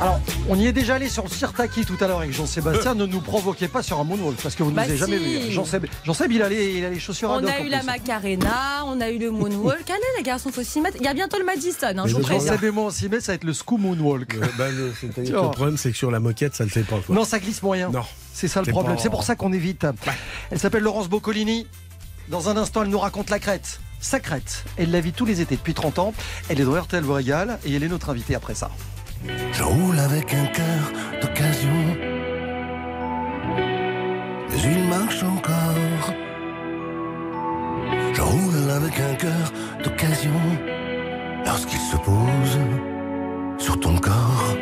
Alors, on y est déjà allé sur le Sirtaki tout à l'heure avec Jean-Sébastien. ne nous provoquez pas sur un moonwalk parce que vous ne Bah nous avez jamais vu. Jean-Seb, il a les, il a les chaussures à On a eu la. Macarena, on a eu le Moonwalk. <laughs> Allez les garçons, faut s'y mettre. Il y a bientôt le Madison, hein, je vous préviens. Jean-Seb et moi, on s'y met, ça va être le Scoo Moonwalk. Euh, bah, le, problème, c'est que sur la moquette, ça ne le fait pas. Quoi. Non, ça glisse moyen. Non. C'est ça le problème. pas- C'est pour ça qu'on évite. Elle s'appelle Laurence Boccolini. Dans un instant, elle nous raconte la crête. sa crête. Elle la vit tous les étés depuis 30 ans. Elle est dans RTL vous régale et elle est notre invitée après ça. Je roule avec un cœur d'occasion. Mais il marche encore. Je roule avec un cœur d'occasion. Lorsqu'il se pose sur ton corps.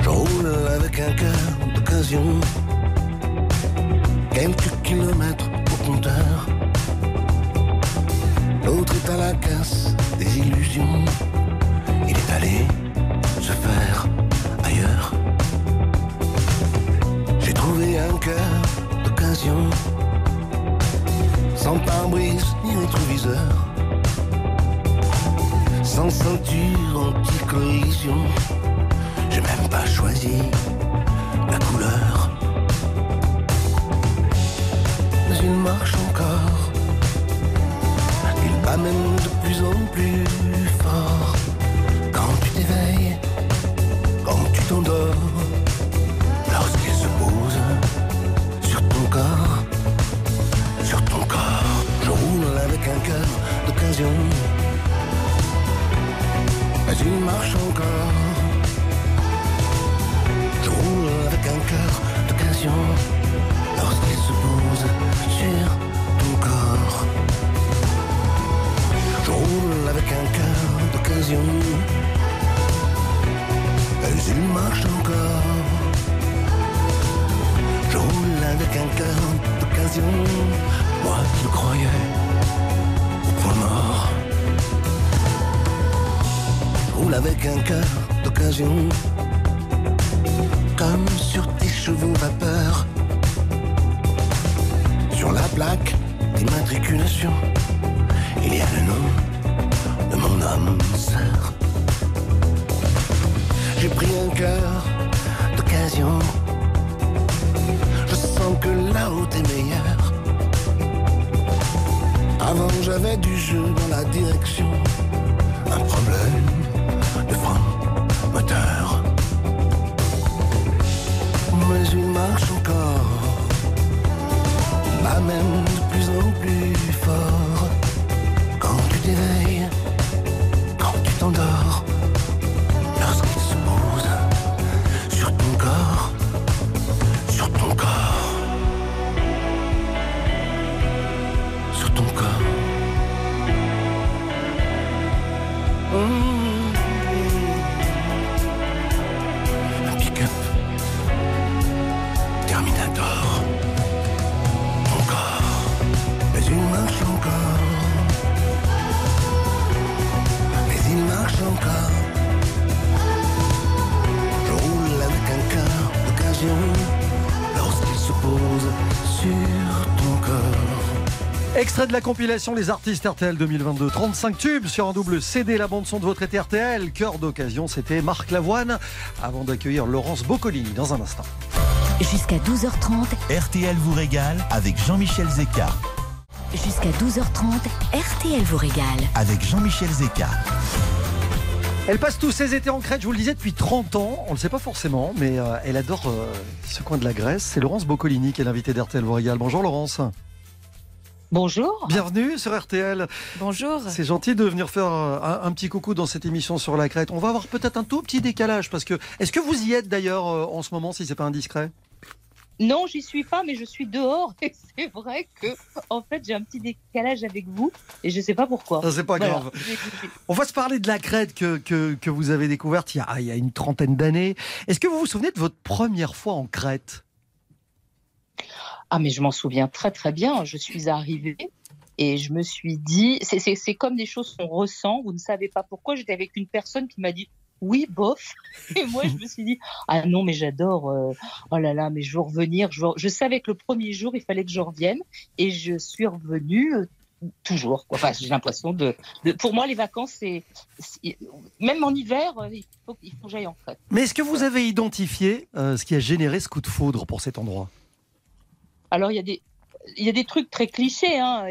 Je roule avec un cœur d'occasion. Quelques kilomètres au compteur. L'autre est à la casse des illusions. Il est allé se faire ailleurs. J'ai trouvé un cœur d'occasion, sans pare-brise ni rétroviseur, sans ceinture anti-collision. J'ai même pas choisi la couleur. Mais il marche encore. Il bat même de plus en plus fort. D'occasion. Mais il marche encore. Je roule avec un cœur d'occasion lorsqu'il se pose sur ton corps. Je roule avec un cœur d'occasion. Mais il marche encore. Je roule avec un cœur d'occasion. Moi le croyais roule avec un cœur d'occasion. Comme sur tes chevaux vapeur. Sur la plaque d'immatriculation, il y a le nom de mon âme sœur. J'ai pris un cœur d'occasion. Je sens que route est meilleure. Avant j'avais du jeu dans la direction. Un problème de frein moteur. Mais il marche encore. Bah même de plus en plus fort. Se pose sur ton corps. Extrait de la compilation Les artistes RTL 2022. 35 tubes sur un double CD, la bande son de votre été RTL. Cœur d'occasion, c'était Marc Lavoine. Avant d'accueillir Laurence Boccolini dans un instant. Jusqu'à 12h30, RTL vous régale avec Jean-Michel Zeka. jusqu'à 12h30, RTL vous régale. Avec Jean-Michel Zeka. Elle passe tous ses étés en Crète, je vous le disais, depuis 30 ans. On ne le sait pas forcément, mais euh, elle adore euh, ce coin de la Grèce. C'est Laurence Boccolini qui est l'invitée d'RTL régale. Bonjour Laurence. Bonjour. Bienvenue sur RTL. Bonjour. C'est gentil de venir faire euh, un, un petit coucou dans cette émission sur la Crète. On va avoir peut-être un tout petit décalage parce que est-ce que vous y êtes d'ailleurs en ce moment si c'est pas indiscret? Non, j'y suis pas, mais je suis dehors. <laughs> Et c'est vrai que, en fait, j'ai un petit décalage avec vous et je sais pas pourquoi. C'est pas Voilà. grave. On va se parler de la Crète que, que, que vous avez découverte il y a, il y a une trentaine d'années. Est-ce que vous vous souvenez de votre première fois en Crète? Ah, mais je m'en souviens très très bien. Je suis arrivée et je me suis dit, c'est comme des choses qu'on ressent. Vous ne savez pas pourquoi. J'étais avec une personne qui m'a dit. Oui, bof. <laughs> Et moi, je me suis dit, ah non, mais j'adore. euh, oh là là, mais je veux revenir. Je, veux- je savais que le premier jour, il fallait que je revienne. Et je suis revenue euh, toujours. quoi. Enfin, j'ai l'impression de, de- Pour moi, les vacances, c'est. Même en hiver, euh, il faut, il faut que j'aille en Crète. Mais est-ce que vous avez identifié euh, ce qui a généré ce coup de foudre pour cet endroit? Alors, il y a des. Il y a des trucs très clichés. Hein.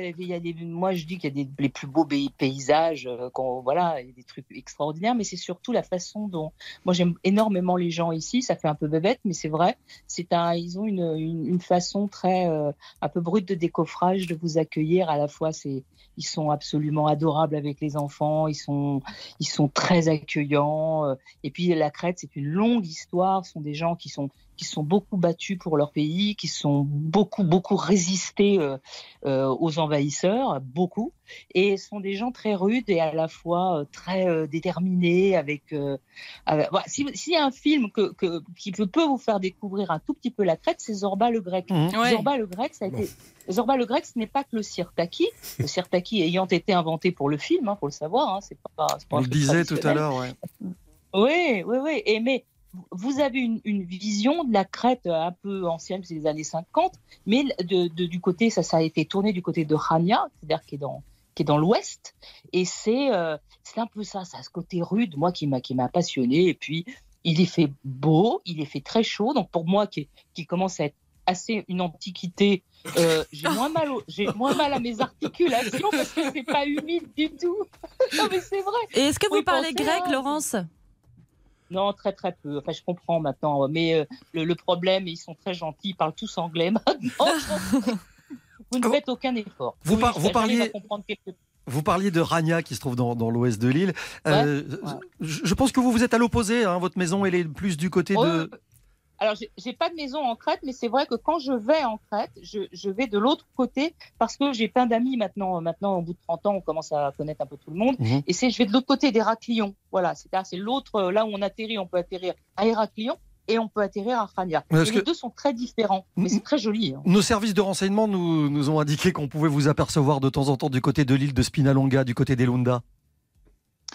Moi, je dis qu'il y a des, les plus beaux pays- paysages. euh, voilà, il y a des trucs extraordinaires, mais c'est surtout la façon dont. Moi, j'aime énormément les gens ici. Ça fait un peu bébête, mais c'est vrai. C'est un, ils ont une, une, une façon très euh, un peu brute de décoffrage de vous accueillir. À la fois, c'est ils sont absolument adorables avec les enfants. Ils sont ils sont très accueillants. euh, Et puis la Crète, c'est une longue histoire. Ce sont des gens qui sont qui sont beaucoup battus pour leur pays, qui sont beaucoup beaucoup résistés euh, euh, aux envahisseurs, beaucoup, et sont des gens très rudes et à la fois euh, très euh, déterminés. Avec, euh, avec- voilà. si s'il y a un film que, que- qui peut peut vous faire découvrir un tout petit peu la Crète, c'est Zorba le Grec. Mhm. Ouais. Zorba le Grec, ça a été Zorba le Grec, ce n'est pas que le sirtaki, <laughs> le sirtaki ayant été inventé pour le film, hein, faut le savoir. Hein, c'est pas, c'est pas On le disait tout à l'heure, ouais. Oui, oui, oui. Et mais vous avez une, une vision de la Crète un peu ancienne, c'est les années 50, mais de, de- du côté, ça, ça a été tourné du côté de Chania, c'est-à-dire qui est dans qui est dans l'ouest, et c'est euh, c'est un peu ça, ça a ce côté rude, moi qui m'a qui m'a passionné. Et puis il est fait beau, il est fait très chaud, donc pour moi qui qui commence à être assez une antiquité, euh, j'ai moins mal j'ai moins mal à mes articulations parce que c'est pas humide du tout. <laughs> non mais c'est vrai. Et est-ce que vous parlez grec. Laurence? Non, très très peu. Enfin, je comprends maintenant. Mais euh, le, le problème, ils sont très gentils, ils parlent tous anglais maintenant. <laughs> vous ne Vous- faites aucun effort. vous par- parliez- comprendre quelques- Vous parliez de Rania qui se trouve dans, dans l'ouest de l'île. Euh, ouais. Je je pense que vous vous êtes à l'opposé. hein. Votre maison, elle est plus du côté Oh, de. Alors, j'ai- pas de maison en Crète, mais c'est vrai que quand je vais en Crète, je, je vais de l'autre côté parce que j'ai plein d'amis maintenant. Maintenant, au bout de 30 ans, on commence à connaître un peu tout le monde. Mhm. Et c'est, je vais de l'autre côté d'Héraclion. Voilà, c'est-à-dire c'est l'autre, euh, là où on atterrit, on peut atterrir à Héraclion et on peut atterrir à. Parce Et que- les deux sont très différents, mais c'est très joli. hein. Nos services de renseignement nous, nous ont indiqué qu'on pouvait vous apercevoir de temps en temps du côté de l'île de Spinalonga, du côté des Lunda.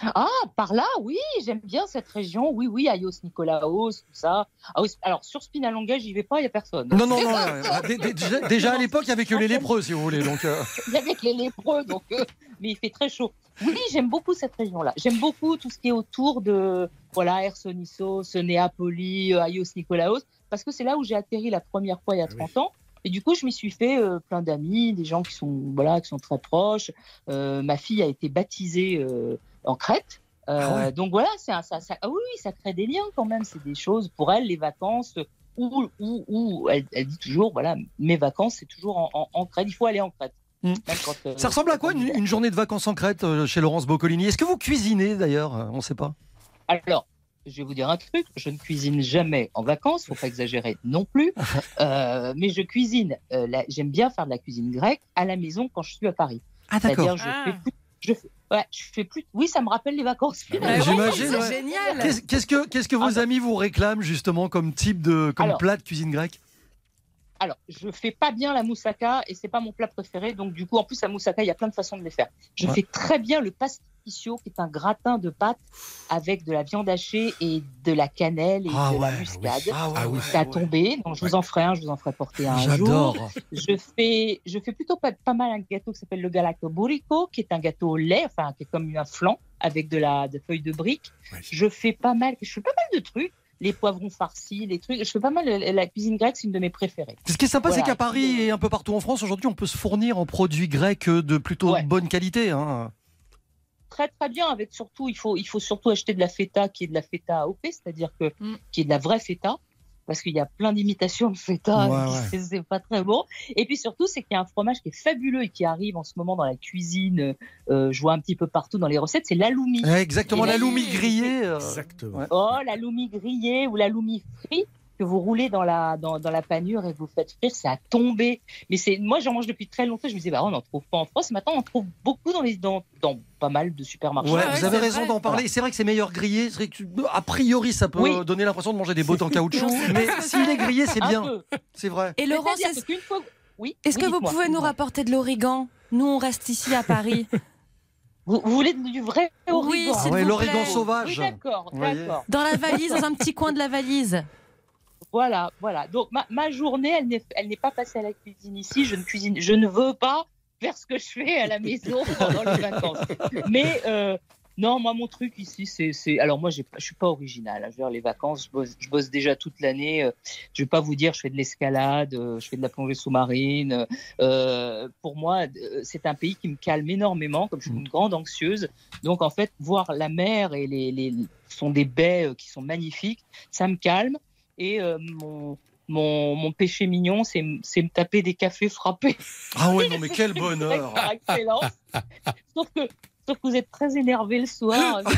Ah, par là, oui, j'aime bien cette région. Oui, oui, Ayos Nicolaos, tout ça. Ah alors, sur Spinalonga, j'y vais pas, il n'y a personne. Non, non, non. dé- déjà, déjà à l'époque, il n'y avait que les lépreux, si vous voulez. Donc, euh, <laughs> avec les lépreux, donc, euh, mais il fait très chaud. Oui, j'aime beaucoup cette région-là. J'aime beaucoup tout ce qui est autour de, voilà, Ersonissos, Néapoli, euh, Ayos Nicolaos, parce que c'est là où j'ai atterri la première fois il y a 30 ans. Et du coup, je m'y suis fait euh, plein d'amis, des gens qui sont, voilà, qui sont très proches. Euh, ma fille a été baptisée euh, en Crète. Euh, Ah ouais. Donc voilà, c'est un- ça, ça, ah oui, ça crée des liens quand même. C'est des choses pour elle, les vacances. Où, où, où elle, elle dit toujours, voilà, mes vacances, c'est toujours en, en, en Crète. Il faut aller en Crète. Mm. Quand, euh, ça ressemble à quoi une, une journée de vacances en Crète euh, chez Laurence Boccolini? Est-ce que vous cuisinez d'ailleurs? On ne sait pas. Alors, je vais vous dire un truc, je ne cuisine jamais en vacances, faut pas exagérer non plus, <laughs> Euh, mais je cuisine, euh, j'aime bien faire de la cuisine grecque à la maison quand je suis à Paris. Ah, d'accord. je Ah. je fais, ouais, je fais plus, oui, ça me rappelle les vacances. Ouais, finalement. J'imagine, C'est ouais. génial. Qu'est-ce que, qu'est-ce que vos Ah, bah. amis vous réclament justement comme type de comme Alors. plat de cuisine grecque? Alors, je fais pas bien la moussaka et c'est pas mon plat préféré, donc du coup, en plus, la moussaka, il y a plein de façons de les faire. Je Ouais. fais très bien le pasticcio, qui est un gratin de pâte avec de la viande hachée et de la cannelle et Ah de la ouais, muscade. Ah oui. Ça a tombé, donc je vous en ferai un, je vous en ferai porter un jour. J'adore. Je fais, je fais plutôt pas, pas mal un gâteau qui s'appelle le galacto burrico, qui est un gâteau au lait, enfin qui est comme un flan avec de la de feuilles de briques. Ouais. Je fais pas mal, je fais pas mal de trucs, les poivrons farcis, les trucs. Je fais pas mal la, la cuisine grecque, c'est une de mes préférées. Ce qui est sympa, Voilà, c'est qu'à Paris euh, et un peu partout en France, aujourd'hui, on peut se fournir en produits grecs de plutôt Ouais. bonne qualité. hein. Très très bien. Avec surtout, il faut il faut surtout acheter de la feta qui est de la feta AOP, c'est-à-dire que Mm. qui est de la vraie feta. Parce qu'il y a plein d'imitations de feta, Ouais, et <laughs> ouais. c'est- pas très bon. Et puis surtout, c'est qu'il y a un fromage qui est fabuleux et qui arrive en ce moment dans la cuisine. euh, je vois un petit peu partout dans les recettes, c'est l'aloumi. Ouais, exactement, Et la là, loumi il- grillée. euh, Exactement. Oh, la loumi grillée ou la loumi frite que vous roulez dans la, dans, dans la panure et vous faites frire, c'est à tomber. Mais c'est, moi, j'en mange depuis très longtemps. Je me disais, bah, on n'en trouve pas en France. Maintenant, on en trouve beaucoup dans, les, dans, dans pas mal de supermarchés. Ouais, Ouais, vous avez raison vrai. d'en parler. C'est vrai que c'est meilleur grillé. C'est vrai que tu- A priori, ça peut Oui. donner l'impression de manger des bottes en caoutchouc. Mais s'il est grillé, c'est bien. C'est vrai. Et Laurence, C'est-à-dire est-ce qu'une fois- Oui, est-ce oui, que vous pouvez nous rapporter de l'origan Nous, on reste ici à Paris. <laughs> vous, vous voulez du vrai origan Oui, Ah ouais, l'origan. Oui, sauvage. voyez d'accord. Dans la valise, dans un petit coin de la valise. Voilà, voilà. Donc ma, ma journée, elle n'est, elle n'est pas passée à la cuisine ici. Je ne cuisine, je ne veux pas faire ce que je fais à la maison <laughs> pendant les vacances. Mais euh, Non, moi, mon truc ici, c'est. c'est- Alors, moi, j'ai je suis pas original. hein. Je veux dire, les vacances, je bosse, je bosse déjà toute l'année. Euh, Je vais pas vous dire, je fais de l'escalade, euh, je fais de la plongée sous-marine. Euh, pour moi, euh, c'est un pays qui me calme énormément, comme je suis une grande anxieuse. Donc, en fait, voir la mer et les, les sont des baies qui sont magnifiques, ça me calme. Et euh, mon, mon, mon péché mignon, c'est c'est me taper des cafés frappés. Ah ouais, non, <laughs> mais quel bonheur Par excellence. Sauf que, sauf que vous êtes très énervé le soir. Vous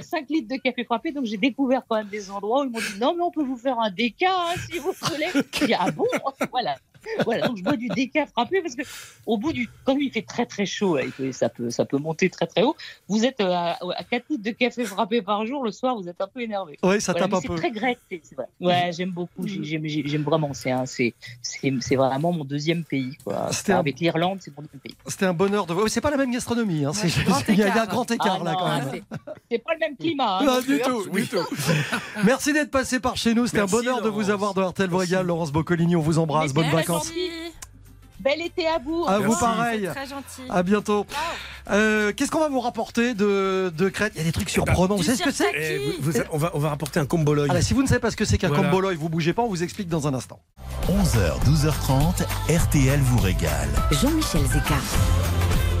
5, litres de café frappé, donc j'ai découvert quand même des endroits où ils m'ont dit non, mais on peut vous faire un déca hein, si vous voulez. <laughs> Dit ah bon? Voilà. <laughs> Voilà, donc je bois du déca frappé parce que au bout du quand il fait très très chaud, peut- ça peut ça peut monter très très haut. Vous êtes euh, à, à 4 litres de café frappé par jour le soir, vous êtes un peu énervé. Ouais, ça Voilà, tape un peu. C'est très grec, c'est vrai. Ouais, j'aime beaucoup, j'ai- j'aime j'ai- j'aime vraiment. C'est un- c'est c'est c'est vraiment mon deuxième pays quoi. C'était un- Avec l'Irlande, c'est mon deuxième pays. C'était un bonheur de voir. C'est pas la même gastronomie. Hein. c'est- grand Il y a il y a un écart. grand écart Ah là non, quand même. c'est- pas le même climat. hein, Non, non du hein. tout, <laughs> du tout. Merci d'être passé par chez nous. C'était un bonheur de vous avoir dans RTL Voyage. Laurence Boccolini, on vous embrasse. Bonnes Merci. Vacances. Bel été à vous. À vous pareil. Très gentil. À bientôt. Euh, Qu'est-ce qu'on va vous rapporter de, de Crète? Il y a des trucs surprenants. Vous Du savez ce que c'est? Eh, vous- vous- on, va, on va rapporter un comboloy. Ah là, Si vous ne savez pas ce que c'est qu'un Voilà. comboloy, vous bougez pas, on vous explique dans un instant. 11h, 12h30, RTL vous régale. Jean-Michel Zeka.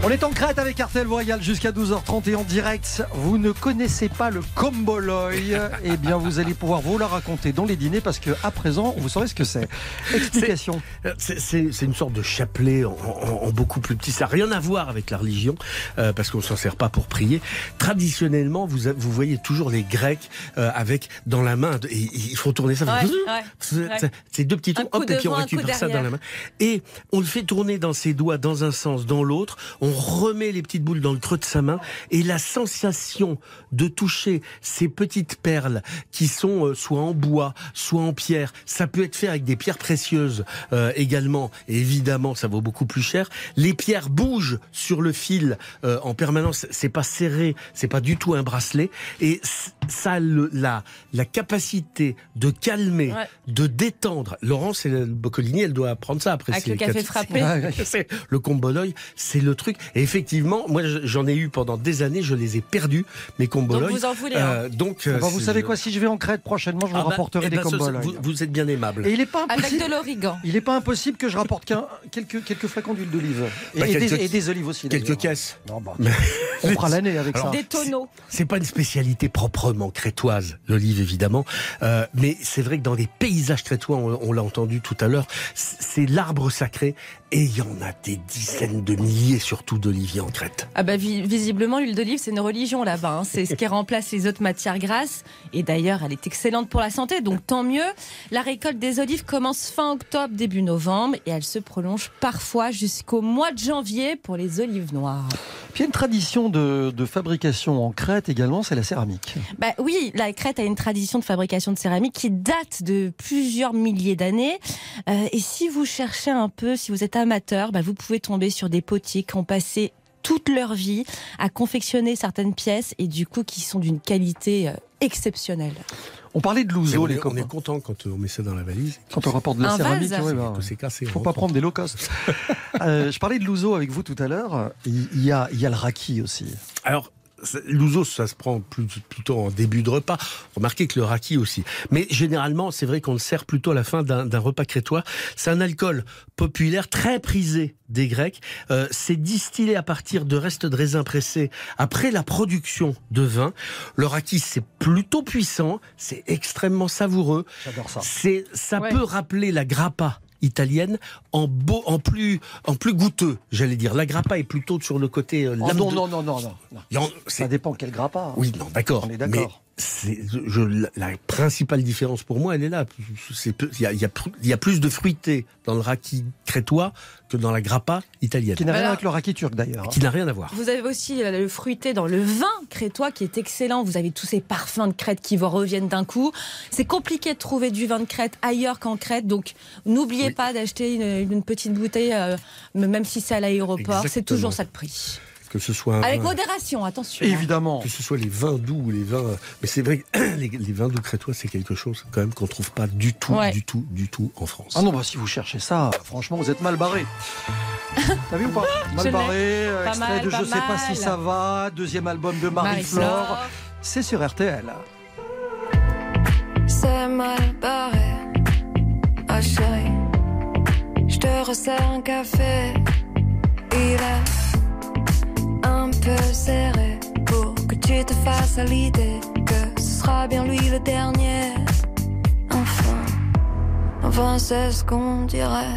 On est en Crète avec Artel Royal jusqu'à 12h30 et en direct. Vous ne connaissez pas le comboloy Eh bien, vous allez pouvoir vous la raconter dans les dîners parce que à présent, vous saurez ce que c'est. Explication. Euh, C'est- C'est c'est une sorte de chapelet en, en- en beaucoup plus petit. Ça n'a rien à voir avec la religion, euh, parce qu'on s'en sert pas pour prier. Traditionnellement, vous, vous voyez toujours les Grecs euh, avec dans la main, de- et, ils font tourner ça. Ouais, ouais, C'est- ouais. c'est- deux petits Un tours, hop, et puis on récupère ça dans la main. Et on le fait tourner dans ses doigts dans un sens, dans l'autre. On remet les petites boules dans le creux de sa main. Et la sensation de toucher ces petites perles qui sont euh, soit en bois, soit en pierre, ça peut être fait avec des pierres précieuses euh, également. Et évidemment, ça vaut beaucoup plus cher. Les pierres bougent sur le fil euh, en permanence. C'est pas serré, c'est pas du tout un bracelet. Et ça a le, la, la capacité de calmer, Ouais. de détendre. Laurence et Boccolini, elle doit apprendre ça après. Avec le café frappé. <laughs> Le comboloy, c'est le truc. Et effectivement, moi je- j'en ai eu pendant des années, je les ai perdus, mes comboloy. Donc vous en voulez. Euh, donc, euh, Ah bah, vous c'est- savez quoi Si je vais en Crète prochainement, je vous Ah bah, rapporterai eh des comboloy. Vous, vous êtes bien aimable. Et il n'est pas Avec impossible. de l'origan. Il n'est pas impossible que je rapporte qu'un- quelques, quelques flacons d'huile d'olive. Et, Bah, et quelques- des, et des olives aussi. Quelques caisses. Non, bah, <laughs> on fera l'année avec Alors, ça. Des tonneaux. C'est pas une spécialité proprement crétoise, l'olive évidemment, euh, mais c'est vrai que dans les paysages crétois, on, on l'a entendu tout à l'heure, c'est l'arbre sacré et il y en a des dizaines de milliers surtout d'oliviers en Crète. Ah bah vi- visiblement l'huile d'olive c'est une religion là-bas. hein. C'est ce qui remplace les autres matières grasses. Et d'ailleurs elle est excellente pour la santé, donc tant mieux. La récolte des olives commence fin octobre, début novembre, et elle se prolonge parfois jusqu'au mois de janvier pour les olives noires. Puis il y a une tradition de, de fabrication en Crète également, c'est la céramique. Bah oui, la Crète a une tradition de fabrication de céramique qui date de plusieurs milliers d'années. Euh, et si vous cherchez un peu, si vous êtes amateur, bah vous pouvez tomber sur des potiers qui ont passé toute leur vie à confectionner certaines pièces et du coup qui sont d'une qualité euh, exceptionnelle. On parlait de l'ouzo, on, les est, on copains. est content quand on met ça dans la valise. Quand on rapporte de la Un céramique, vase ouais, bah, cassé. faut on pas prendre des low cost. <laughs> Euh, je parlais de l'ouzo avec vous tout à l'heure. Il y a, il y a le raki aussi. Alors, l'ouzo, ça se prend plus- plutôt en début de repas. Remarquez que le raki aussi. Mais généralement, c'est vrai qu'on le sert plutôt à la fin d'un repas crétois. C'est un alcool populaire très prisé des Grecs. Euh, c'est distillé à partir de restes de raisins pressés après la production de vin. Le raki, c'est plutôt puissant, c'est extrêmement savoureux. J'adore ça. C'est, ça Ouais. peut rappeler la grappa italienne en beau, en plus, en plus goûteux, j'allais dire. La grappa est plutôt sur le côté euh, Oh, non, non, non, non, non, Ça dépend quel grappa. hein. oui, non, d'accord. On est d'accord. Je, la, la principale différence pour moi, elle est là. Il y a, il y a pr- il y a plus de fruité dans le raki crétois que dans la grappa italienne, Qui n'a rien Voilà. avec le raki turc d'ailleurs. hein. qui n'a rien à voir. Vous avez aussi euh, le fruité dans le vin crétois qui est excellent. Vous avez tous ces parfums de Crète qui vous reviennent d'un coup. C'est compliqué de trouver du vin de Crète ailleurs qu'en Crète, donc n'oubliez Oui. pas d'acheter une, une petite bouteille, euh, même si c'est à l'aéroport. C'est toujours ça de prix. Que ce soit Avec vin- modération, attention. Évidemment. que ce soit les vins doux ou les vins. Mais c'est vrai que <clears throat> les, les vins doux crétois, c'est quelque chose quand même qu'on trouve pas du tout, Ouais. du tout, du tout en France. Ah non, bah si vous cherchez ça, franchement, vous êtes mal barré. <laughs> T'as vu ou pas? Mal barré, Pas extrait mal, de pas Je sais pas si ça va, deuxième album de Marie-Flore. C'est sur RTL. C'est mal barré. Ah chérie, je te resserre un café. Il est peu serré pour que tu te fasses à l'idée que ce sera bien lui le dernier. Enfin, enfin c'est ce qu'on dirait.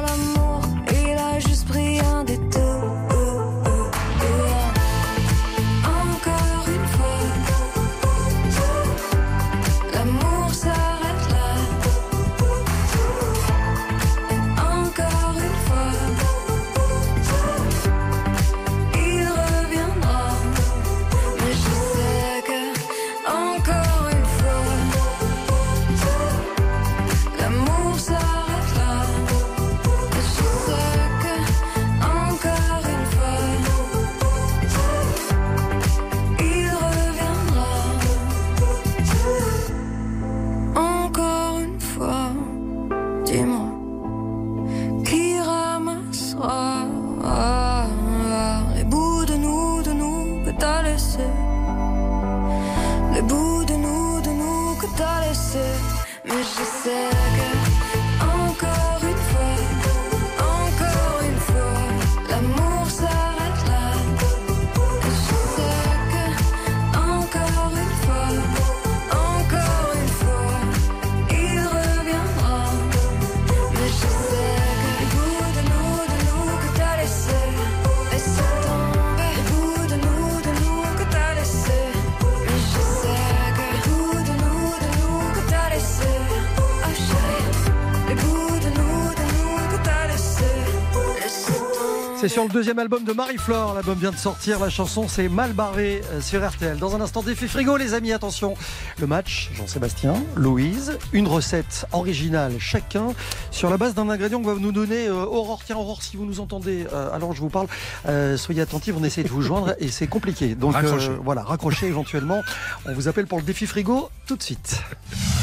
C'est sur le deuxième album de Marie-Flore. L'album vient de sortir. La chanson, c'est Mal barré euh, sur RTL. Dans un instant, défi frigo, les amis. Attention. Le match, Jean-Sébastien, Louise. Une recette originale chacun sur la base d'un ingrédient que va nous donner euh, Aurore. Tiens, Aurore, si vous nous entendez, euh, alors je vous parle, euh, soyez attentifs. On essaie de vous joindre et c'est compliqué. Donc, euh, Raccrochez. voilà, raccrochez éventuellement. On vous appelle pour le défi frigo tout de suite.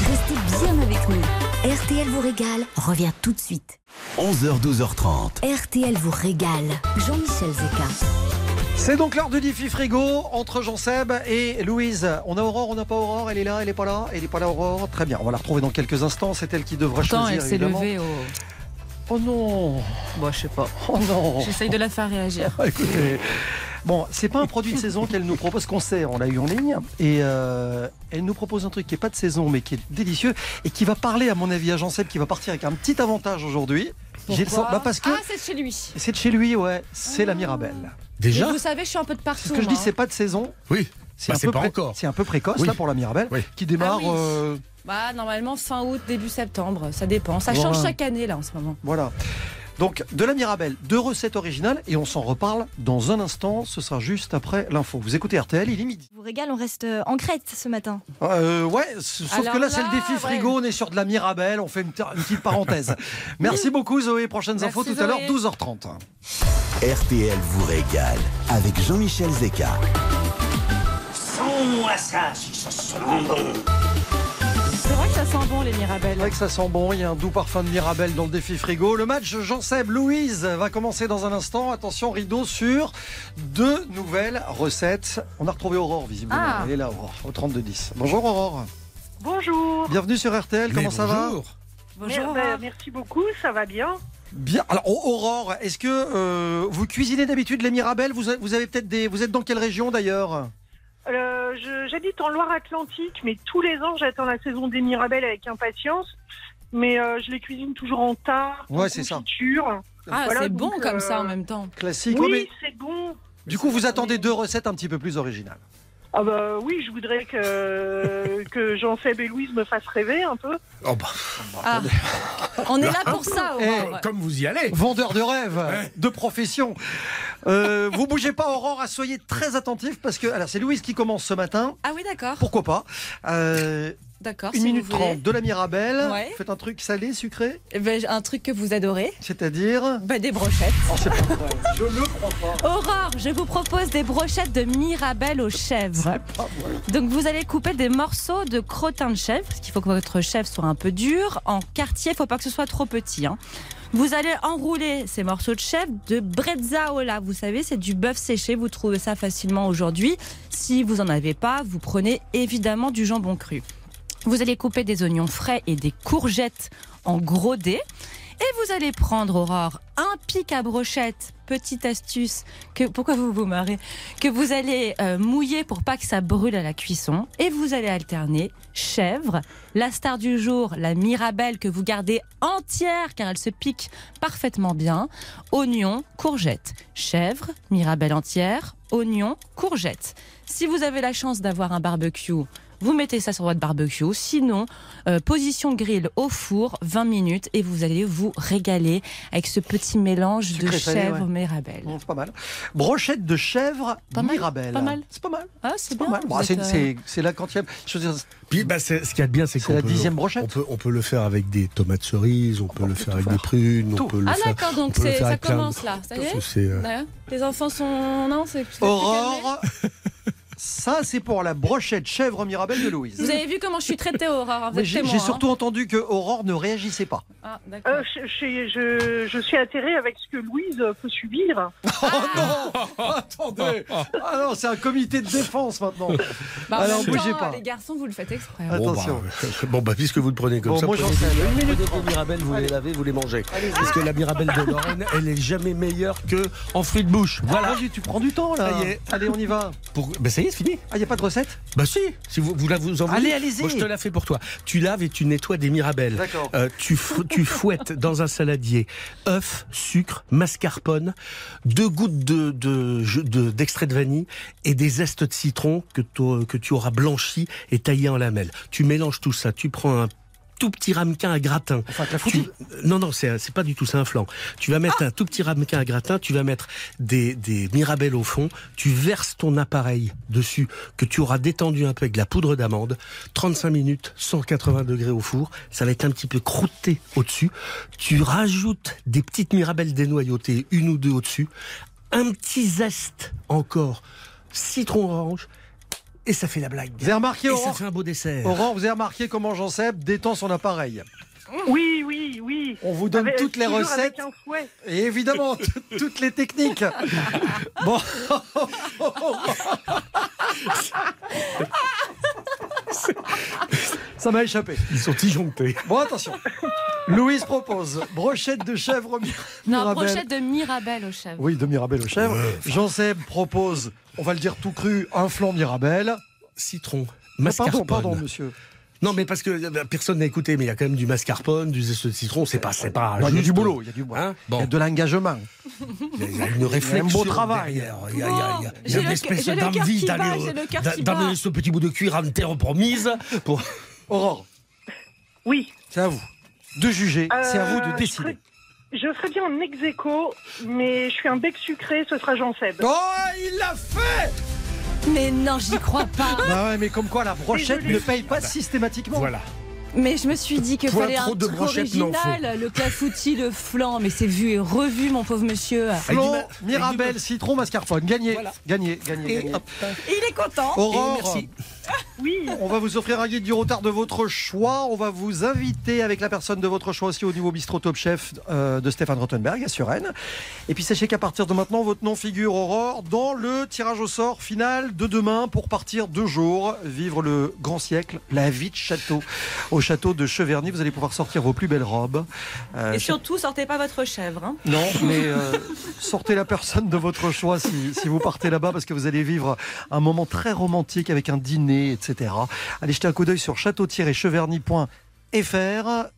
Restez bien avec nous. RTL vous régale revient tout de suite. 11h, 12h30. RTL vous régale. Jean-Michel Zeka. C'est donc l'heure du défi frigo entre Jean-Seb et Louise. On a Aurore, on n'a pas Aurore, elle est là, elle est pas là, elle est pas là Aurore. Très bien, on va la retrouver dans quelques instants. C'est elle qui devra Pourtant, choisir elle s'est évidemment. levée au. Oh non, Bon, je sais pas. oh non. J'essaye de la faire réagir. Ah, <laughs> Écoutez, bon, c'est pas un produit de saison qu'elle nous propose, qu'on sait, on l'a eu en ligne, et euh, elle nous propose un truc qui est pas de saison, mais qui est délicieux et qui va parler, à mon avis, à Jean-Seb, qui va partir avec un petit avantage aujourd'hui. J'ai le sens- bah, parce que Ah, c'est chez lui. c'est de chez lui, ouais, c'est la Mirabelle. Déjà Et vous savez, je suis un peu de partout. Ce que je dis, moi. c'est pas de saison. Oui. C'est Bah, un c'est peu pas pré- encore. C'est un peu précoce Oui. là pour la Mirabelle, Oui. qui démarre. Ah oui. euh, Bah, normalement, fin août, début septembre. Ça dépend. Ça Voilà. change chaque année, là, en ce moment. Voilà. Donc, de la Mirabelle, deux recettes originales, et on s'en reparle dans un instant. Ce sera juste après l'info. Vous écoutez RTL, il est midi. vous régale, on reste euh, en crête ce matin. Euh, ouais, sauf Alors que là, c'est le défi ouais. frigo. On est sur de la Mirabelle. On fait une, une petite parenthèse. <laughs> Merci beaucoup, Zoé. Prochaines Merci, infos tout à l'heure, Zoé. 12h30. RTL vous régale avec Jean-Michel Zeka. Sens-moi ça, si ça sent bon. C'est vrai que ça sent bon, les Mirabelles. C'est vrai que ça sent bon. Il y a un doux parfum de Mirabelle dans le défi frigo. Le match Jean-Seb Louise va commencer dans un instant. Attention, rideau sur deux nouvelles recettes. On a retrouvé Aurore, visiblement. Ah. Elle est là, Aurore, au 3210. Bonjour, Aurore. Bonjour. Bienvenue sur RTL. Comment ça va bonjour. Bonjour. Mer- ben, merci beaucoup, ça va bien. Bien. Alors, Au- Aurore, est-ce que euh, vous cuisinez d'habitude les Mirabelles? Vous, a- vous avez peut-être des. Vous êtes dans quelle région d'ailleurs? Euh, J'habite en Loire-Atlantique, mais tous les ans, j'attends la saison des Mirabelles avec impatience. Mais euh, je les cuisine toujours en tarte, Ouais, c'est ça. Ah, Voilà, c'est bon comme euh, ça en même temps. Classique. Oui, mais c'est bon. Du coup, vous attendez deux recettes un petit peu plus originales. Ah bah oui, je voudrais que, <laughs> que Jean-Seb et Louise me fassent rêver un peu. Oh bah, Ah. <laughs> On est là pour ça, Eh, Aurore. comme vous y allez. Vendeur de rêves, de profession. Euh, <laughs> vous bougez pas, Aurore, soyez très attentifs parce que alors c'est Louise qui commence ce matin. Ah oui, d'accord. Pourquoi pas Euh, D'accord. Une si minute vous voulez. trente de la Mirabelle. Ouais. Faites un truc salé, sucré, Eh ben, un truc que vous adorez. c'est-à-dire. Bah, des brochettes. Oh, c'est pas vrai. Je le crois pas. Aurore, je vous propose des brochettes de Mirabelle aux chèvres. Donc vous allez couper des morceaux de crottin de chèvre, parce qu'il faut que votre chèvre soit un peu dur. En quartier, il faut pas que ce soit trop petit. hein. Vous allez enrouler ces morceaux de chèvre de brezzaola. Vous savez, c'est du bœuf séché. Vous trouvez ça facilement aujourd'hui. Si vous en avez pas, vous prenez évidemment du jambon cru. Vous allez couper des oignons frais et des courgettes en gros dés. Et vous allez prendre, Aurore, un pic à brochette, petite astuce, que, pourquoi vous vous marrez, que vous allez euh, mouiller pour pas que ça brûle à la cuisson. Et vous allez alterner chèvre, la star du jour, la mirabelle que vous gardez entière car elle se pique parfaitement bien, oignon, courgette, chèvre, mirabelle entière, oignon, courgette. Si vous avez la chance d'avoir un barbecue, vous mettez ça sur votre barbecue. Sinon, euh, position grill au four, 20 minutes, et vous allez vous régaler avec ce petit mélange de Sucré chèvre ouais. mirabelle. Bon, c'est pas mal. Brochette de chèvre Pas mal, Mirabelle. pas mal. C'est pas mal. Ah, c'est Pas mal. Bon, c'est, euh, c'est- la quantième. Je veux dire, Puis bah, ce qu'il y a de bien, c'est C'est qu'on la peut, dixième brochette. on peut, on peut le faire avec des tomates cerises, on peut le faire avec des prunes, Tout. on peut le Ah faire. d'accord, donc on ça commence là. Ça y est euh. Les enfants sont... Non, c'est... Aurore, <laughs> ça c'est pour la brochette chèvre Mirabelle de Louise. Vous avez vu comment je suis traitée, Aurore hein, vous j'ai, j'ai hein. surtout entendu que Aurore ne réagissait pas. Ah. Euh, je, je- je- je suis atterrée avec ce que Louise peut subir. <laughs> Oh non Attendez Ah non, c'est un comité de défense maintenant. Bah, Alors, même bougez temps, pas. Les garçons, vous le faites exprès. hein. Bon, Attention. bah, bon, bah, puisque vous le prenez comme Bon, ça, moi, prenez j'en sais. Une minute prenez des mirabelles, vous les lavez, vous les mangez. Allez-y. Parce que la mirabelle de Lorraine, elle est jamais meilleure que en fruits de bouche. Voilà. Vas-y, tu prends du temps là. Allez, on y va. Pour... Ben ça y est, c'est fini. Ah, il n'y a pas de recette Bah si, si vous, vous la vous en voulez. Allez, allez-y. Moi, je te la fais pour toi. Tu laves et tu nettoies des mirabelles. D'accord. Euh, tu, fou- tu fouettes dans un saladier œufs, sucre, mascarpone, deux gouttes de, de, je- de- d'extrait de vanille et des zestes de citron que, que tu auras blanchi et taillé en lamelles. Tu mélanges tout ça. Tu prends un tout petit ramequin à gratin. Enfin, Tu- non, non, c'est c'est pas du tout, c'est un flan. Tu vas mettre un tout petit ramequin à gratin, tu vas mettre des, des mirabelles au fond, tu verses ton appareil dessus, que tu auras détendu un peu avec de la poudre d'amande, 35 minutes, 180 degrés au four, ça va être un petit peu croûté au-dessus. Tu rajoutes des petites mirabelles dénoyautées, une ou deux au-dessus, un petit zeste encore, citron orange, et ça fait la blague. Vous avez remarqué, Et ça Aurore, fait un beau dessert. Aurore, vous avez remarqué comment Jean-Seb détend son appareil. Oui, oui, oui. On vous donne Avec- toutes les recettes Avec un fouet. et évidemment <laughs> toutes les techniques. Bon. <laughs> Ça m'a échappé. Ils sont disjonctés. Bon, attention. Louise propose brochette de chèvre mi- Non, Mirabelle. brochette de Mirabelle aux chèvres. Oui, de Mirabelle aux chèvres. Jean-Seb propose, on va le dire tout cru, un flan Mirabelle. Citron, Ah, mascarpone. Pardon, pardon, monsieur. Non, mais parce que euh, personne n'a écouté, mais il y a quand même du mascarpone, du zeste de citron, c'est pas, c'est pas. Il y a du boulot, il y a du boulot. Hein Il y a bon, de l'engagement. il y a- il y a une réflexion. beau travail. derrière. Il y a, il y a- il y a- une espèce d'envie d'amener ce petit bout de cuir en terre promise. Pour... Aurore, Oui. c'est à vous de juger, c'est à vous Euh, de décider. Je serais bien en ex mais je suis un bec sucré, ce sera Jean Seb. Oh, il l'a fait Mais non, j'y crois pas. <laughs> Bah ouais, mais comme quoi la brochette ne paye pas systématiquement. Voilà. Mais je me suis dit qu'il Toi, fallait trop un de truc non, original. Le clafoutis, le flan. Mais c'est vu et revu, mon pauvre monsieur. Flan, Mirabelle, citron, mascarpone. Gagné, Voilà. gagné, gagné, Et gagné. hop. Il est content. Aurore, Et merci. Oui. on va vous offrir un guide du retard de votre choix. On va vous inviter avec la personne de votre choix aussi au niveau bistrot Top Chef euh, de Stéphane Rottenberg à Suresnes. Et puis sachez qu'à partir de maintenant, votre nom figure Aurore dans le tirage au sort final de demain pour partir deux jours, vivre le grand siècle, la vie de château, au château de Cheverny. Vous allez pouvoir sortir vos plus belles robes. Euh, Et surtout, sortez pas votre chèvre. hein. Non, mais euh, sortez la personne de votre choix si, si vous partez là-bas parce que vous allez vivre un moment très romantique avec un dîner, etc. Allez jeter un coup d'œil sur château-cheverny.fr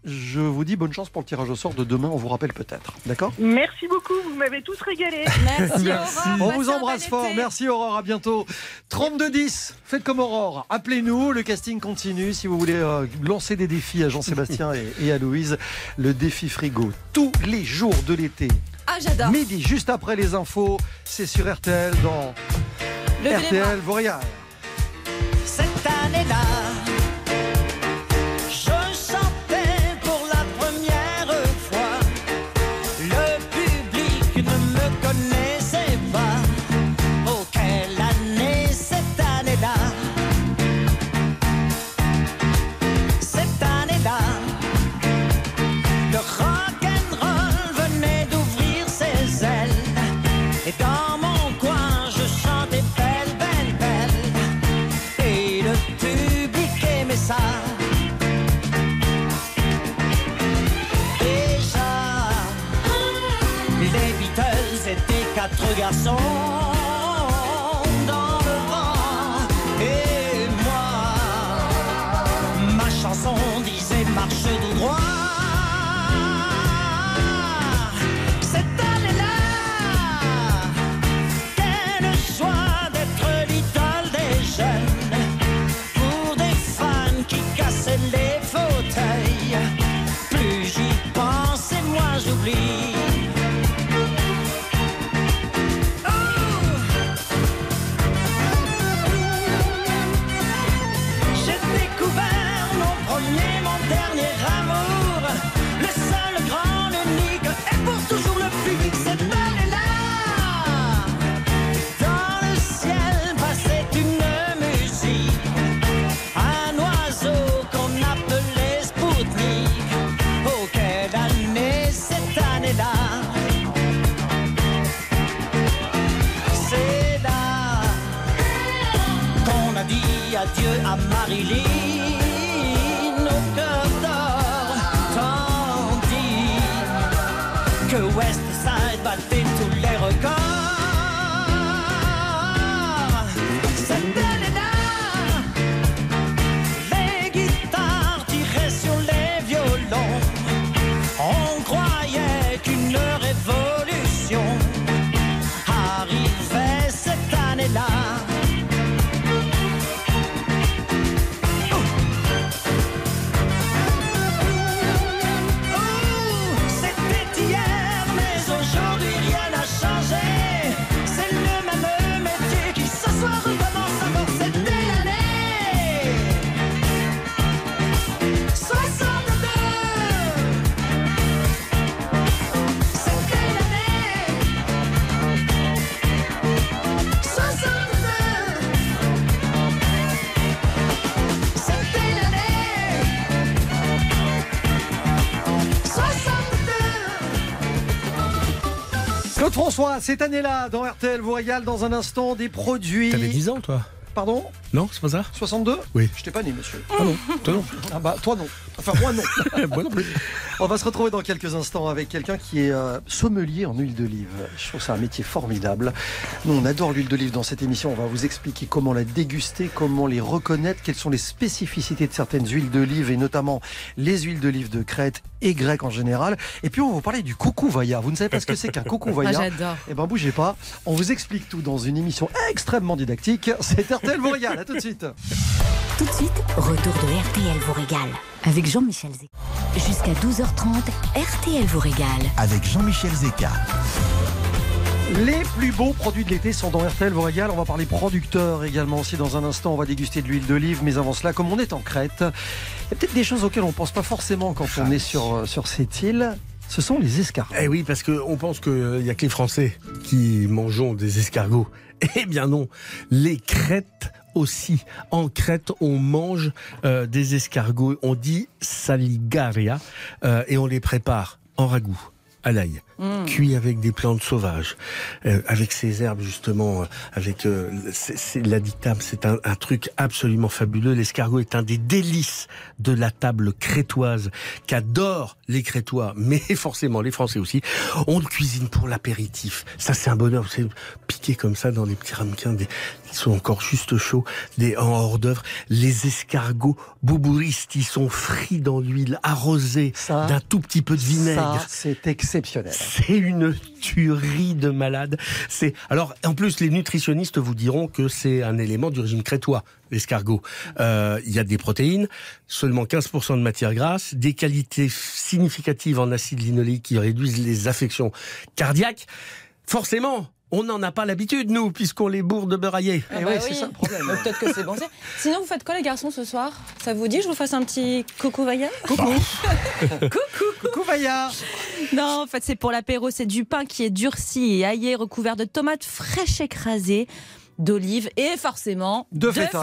Je vous dis bonne chance pour le tirage au sort de demain, on vous rappelle peut-être. D'accord? Merci beaucoup, vous m'avez tous régalé. <laughs> Merci, On Aurore. vous embrasse fort. été. Merci Aurore, à bientôt. 3210, faites comme Aurore. Appelez-nous, le casting continue. Si vous voulez euh, lancer des défis à Jean-Sébastien <laughs> et, et à Louise, le défi frigo, tous les jours de l'été. Ah, j'adore. Midi, juste après les infos, c'est sur RTL dans. RTL Voreal. Cette année-là, je Beatles étaient quatre garçons à Marilyn Claude François, cette année-là, dans RTL vous régale dans un instant des produits. T'avais 10 ans, toi Pardon? Non, c'est pas ça 62 Oui. Je t'ai pas né, monsieur. Ah non, toi non. Ah bah, toi non. Enfin, moi non. <laughs> Moi non plus. On va se retrouver dans quelques instants avec quelqu'un qui est euh, sommelier en huile d'olive. Je trouve ça un métier formidable. Nous, on adore l'huile d'olive dans cette émission. On va vous expliquer comment la déguster, comment les reconnaître, quelles sont les spécificités de certaines huiles d'olive et notamment les huiles d'olive de Crète et grecques en général. Et puis, on va vous parler du coucou vaillard. Vous ne savez pas ce que c'est qu'un coucou vaillard Ah, j'adore. Eh ben, bougez pas. On vous explique tout dans une émission extrêmement didactique. C'est RTL vous régale. À tout de suite. Tout de suite, retour de RTL vous régale avec Jean-Michel Zé. Jusqu'à 12h30, RTL vous régale. Avec Jean-Michel Zeka. Les plus beaux produits de l'été sont dans RTL vous régale. On va parler producteurs également aussi dans un instant. On va déguster de l'huile d'olive. Mais avant cela, comme on est en Crète, il y a peut-être des choses auxquelles on ne pense pas forcément quand on est sur, euh, sur cette île. Ce sont les escargots. Eh oui, parce qu'on pense qu'il n'y a que les Français qui mangeons des escargots. <laughs> Eh bien non, les Crêtes aussi. En Crète, on mange euh, des escargots. On dit saligaria euh, et on les prépare en ragoût à l'ail, Mm. cuit avec des plantes sauvages, euh, avec ces herbes justement, euh, avec euh, c'est- c'est l'additam, c'est un, un truc absolument fabuleux. L'escargot est un des délices de la table crétoise qu'adorent les Crétois, <laughs> mais forcément les Français aussi. On le cuisine pour l'apéritif. Ça c'est un bonheur, c'est piqué comme ça dans des petits ramequins, des, qui sont encore juste chauds, des en hors d'œuvre. Les escargots boubouristes, ils sont frits dans l'huile, arrosés d'un tout petit peu de vinaigre. Ça, c'est exceptionnel. C'est une tuerie de malade. C'est alors en plus les nutritionnistes vous diront que c'est un élément du régime crétois l'escargot. Euh, Il y a des protéines, seulement 15% de matière grasse, des qualités significatives en acide linoléique qui réduisent les affections cardiaques. Forcément, on n'en a pas l'habitude nous puisqu'on les bourre de beurre aillé. Ah bah oui. Mais Peut-être que c'est bon. c'est- Sinon, vous faites quoi les garçons ce soir? Ça vous dit que je vous fasse un petit coucou Vaya? <laughs> Coucou Coucou Vaya Non, en fait, c'est pour l'apéro. C'est du pain qui est durci et aillé, recouvert de tomates fraîches écrasées d'olives et forcément De feta.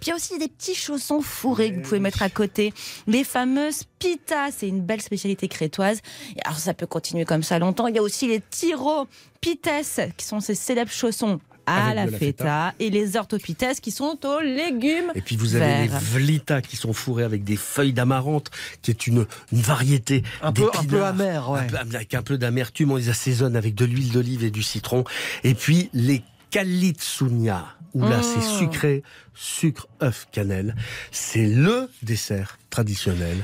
Puis il y a aussi des petits chaussons fourrés que vous pouvez mettre à côté. Les fameuses pitas, c'est une belle spécialité crétoise. Alors ça peut continuer comme ça longtemps. Il y a aussi les tiro pites qui sont ces célèbres chaussons à la feta, feta. et les orthopites qui sont aux légumes Et puis vous avez les vlitas qui sont fourrés avec des feuilles d'amarante, qui est une, une variété Un peu- un peu amer, ouais. Un peu- avec un peu d'amertume, on les assaisonne avec de l'huile d'olive et du citron. Et puis les kalitsunia, où là c'est sucré, sucre, œuf, cannelle. C'est le dessert traditionnel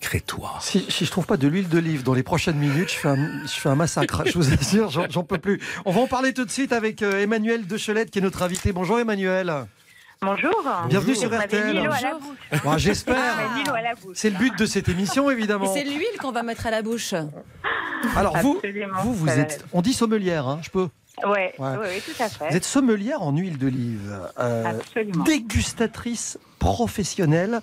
crétois. Si, si je trouve pas de l'huile d'olive dans les prochaines minutes, je fais un, je fais un massacre. Je vous assure, j'en j'en peux plus. On va en parler tout de suite avec euh, Emmanuel Dechelette qui est notre invité. Bonjour Emmanuel. Bonjour. Bienvenue sur RTL. mis l'eau à la bouche. Bon, J'espère. Bouche. C'est le but de cette émission, évidemment. c'est l'huile qu'on va mettre à la bouche. Alors vous, Absolument. vous, vous êtes, on dit sommelière, hein, je peux. Ouais, Ouais. ouais, ouais, tout à fait. Vous êtes sommelière en huile d'olive, euh, Absolument. dégustatrice professionnelle.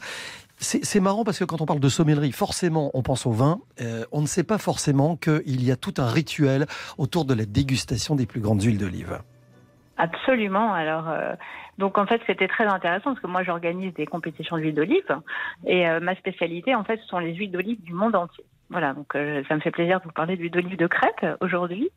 C'est marrant parce que quand on parle de sommellerie, forcément, on pense au vin. Euh, on ne sait pas forcément qu'il y a tout un rituel autour de la dégustation des plus grandes huiles d'olive. Absolument. Alors, euh, donc en fait, c'était très intéressant parce que moi, j'organise des compétitions d'huile d'olive et euh, ma spécialité, en fait, ce sont les huiles d'olive du monde entier. Voilà, donc euh, ça me fait plaisir de vous parler d'huile d'olive de Crète aujourd'hui,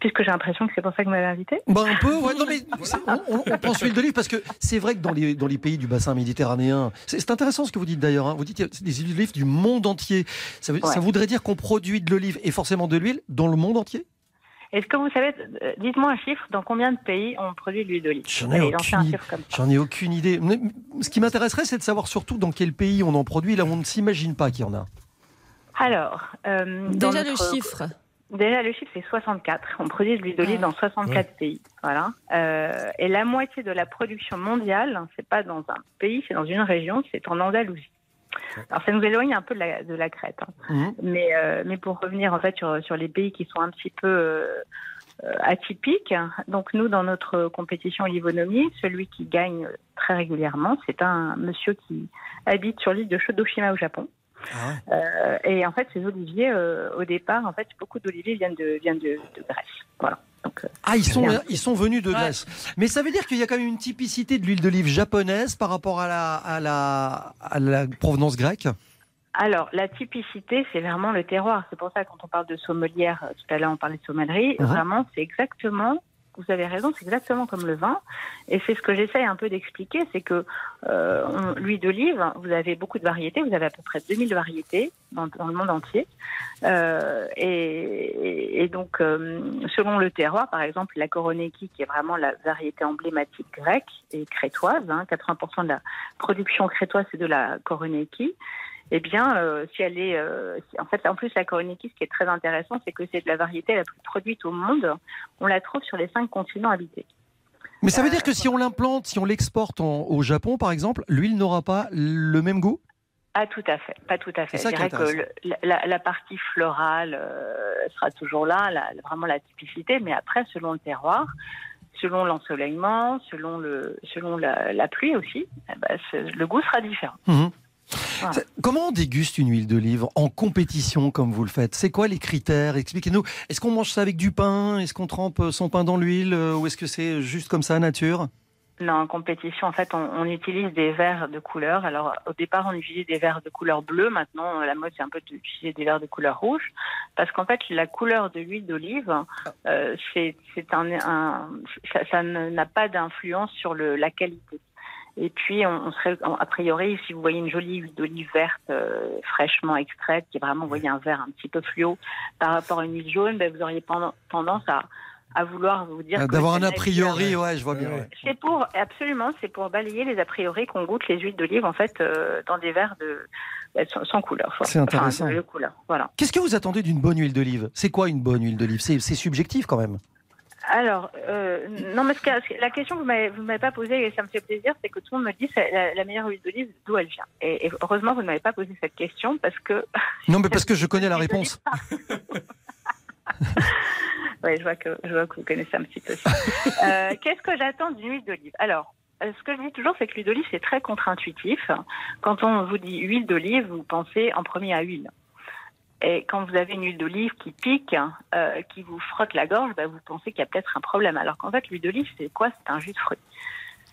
puisque j'ai l'impression que c'est pour ça que vous m'avez invité. Bah un peu, ouais. Non mais <laughs> c'est- on, on- pense huile d'olive parce que c'est vrai que dans les, dans les pays du bassin méditerranéen, c'est intéressant ce que vous dites d'ailleurs. hein. Vous dites qu'il y a des huiles d'olive du monde entier. Ça, veut- Ouais. ça voudrait dire qu'on produit de l'olive et forcément de l'huile dans le monde entier? Est-ce que vous savez, euh, dites-moi un chiffre, dans combien de pays on produit de l'huile d'olive? J'en ai ai aucune idée. Mais ce qui m'intéresserait, c'est de savoir surtout dans quel pays on en produit. Là, on ne s'imagine pas qu'il y en a. Alors, euh, dans Déjà le notre- chiffre. Déjà, le chiffre, c'est 64. On produit de l'huile d'olive dans 64 pays. Voilà. Euh, et la moitié de la production mondiale, c'est pas dans un pays, c'est dans une région, c'est en Andalousie. Alors, ça nous éloigne un peu de la, de la Crète. hein. Mhm. Mais, euh, mais pour revenir en fait sur, sur les pays qui sont un petit peu euh, atypiques, donc nous, dans notre compétition olivonomie, celui qui gagne très régulièrement, c'est un monsieur qui habite sur l'île de Shodoshima au Japon. Euh, et en fait, ces oliviers, euh, au départ, en fait, beaucoup d'oliviers viennent de, viennent de, de Grèce. Voilà. Donc, euh, Ah, ils sont, ils sont venus de Grèce. Mais ça veut dire qu'il y a quand même une typicité de l'huile d'olive japonaise par rapport à la, à la, à la provenance grecque? Alors, la typicité, c'est vraiment le terroir. C'est pour ça, quand on parle de sommelière, tout à l'heure, on parlait de sommellerie, Mhm. vraiment, c'est exactement, vous avez raison, c'est exactement comme le vin. Et c'est ce que j'essaye un peu d'expliquer, c'est que euh, l'huile d'olive, vous avez beaucoup de variétés, vous avez à peu près 2000 variétés dans, dans le monde entier. Euh, et, et donc, euh, selon le terroir, par exemple, la Koroneki, qui est vraiment la variété emblématique grecque et crétoise, hein, 80% de la production crétoise, c'est de la Koroneki. Eh bien, euh, si elle est, euh, si- en fait, en plus la Koroneki, ce qui est très intéressant, c'est que c'est de la variété la plus produite au monde. On la trouve sur les cinq continents habités. Mais ça veut dire que si on l'implante, si on l'exporte au Japon, par exemple, l'huile n'aura pas le même goût? Pas tout à fait, pas tout à fait. Je dirais que le- la, la- partie florale euh, sera toujours là, la- vraiment la typicité, mais après, selon le terroir, selon l'ensoleillement, selon le, selon la, la pluie aussi, eh ben, le goût sera différent. Mhm. Voilà. Comment on déguste une huile d'olive en compétition comme vous le faites? C'est quoi les critères? Expliquez-nous. Est-ce qu'on mange ça avec du pain? Est-ce qu'on trempe son pain dans l'huile Euh, Ou est-ce que c'est juste comme ça, nature? Non, en compétition, en fait, on, on utilise des verres de couleur. Alors, au départ, on utilisait des verres de couleur bleue. Maintenant, la mode, c'est un peu d'utiliser des verres de couleur rouge. Parce qu'en fait, la couleur de l'huile d'olive, euh, c'est c'est un, un- ça, n'a pas d'influence sur le, la qualité. Et puis, on, serait, a priori, si vous voyez une jolie huile d'olive verte euh, fraîchement extraite, qui est vraiment, vous voyez, un vert un petit peu fluo par rapport à une huile jaune, ben, vous auriez tendance à, à vouloir vous dire Euh, que D'avoir un a priori, bien. ouais, je vois bien. ouais. C'est pour absolument, c'est pour balayer les a priori qu'on goûte les huiles d'olive en fait euh, dans des verres de euh, sans, couleur. C'est intéressant. Enfin, couleur. Voilà. Qu'est-ce que vous attendez d'une bonne huile d'olive? C'est quoi une bonne huile d'olive? C'est c'est subjectif quand même. Alors, euh, non, mais que- la question que vous vous m'avez pas posée et ça me fait plaisir, c'est que tout le monde me dit la, la meilleure huile d'olive d'où elle vient. Et, et heureusement, vous ne m'avez pas posé cette question parce que <laughs> Non, mais parce que je connais la réponse. <laughs> Oui, je vois que je vois que vous connaissez un petit peu ça. Euh, Qu'est-ce que j'attends d'une huile d'olive? Alors, euh, ce que je dis toujours, c'est que l'huile d'olive c'est très contre-intuitif. Quand on vous dit huile d'olive, vous pensez en premier à huile. Et quand vous avez une huile d'olive qui pique, euh, qui vous frotte la gorge, bah, vous pensez qu'il y a peut-être un problème. Alors qu'en fait, l'huile d'olive, c'est quoi? C'est un jus de fruit.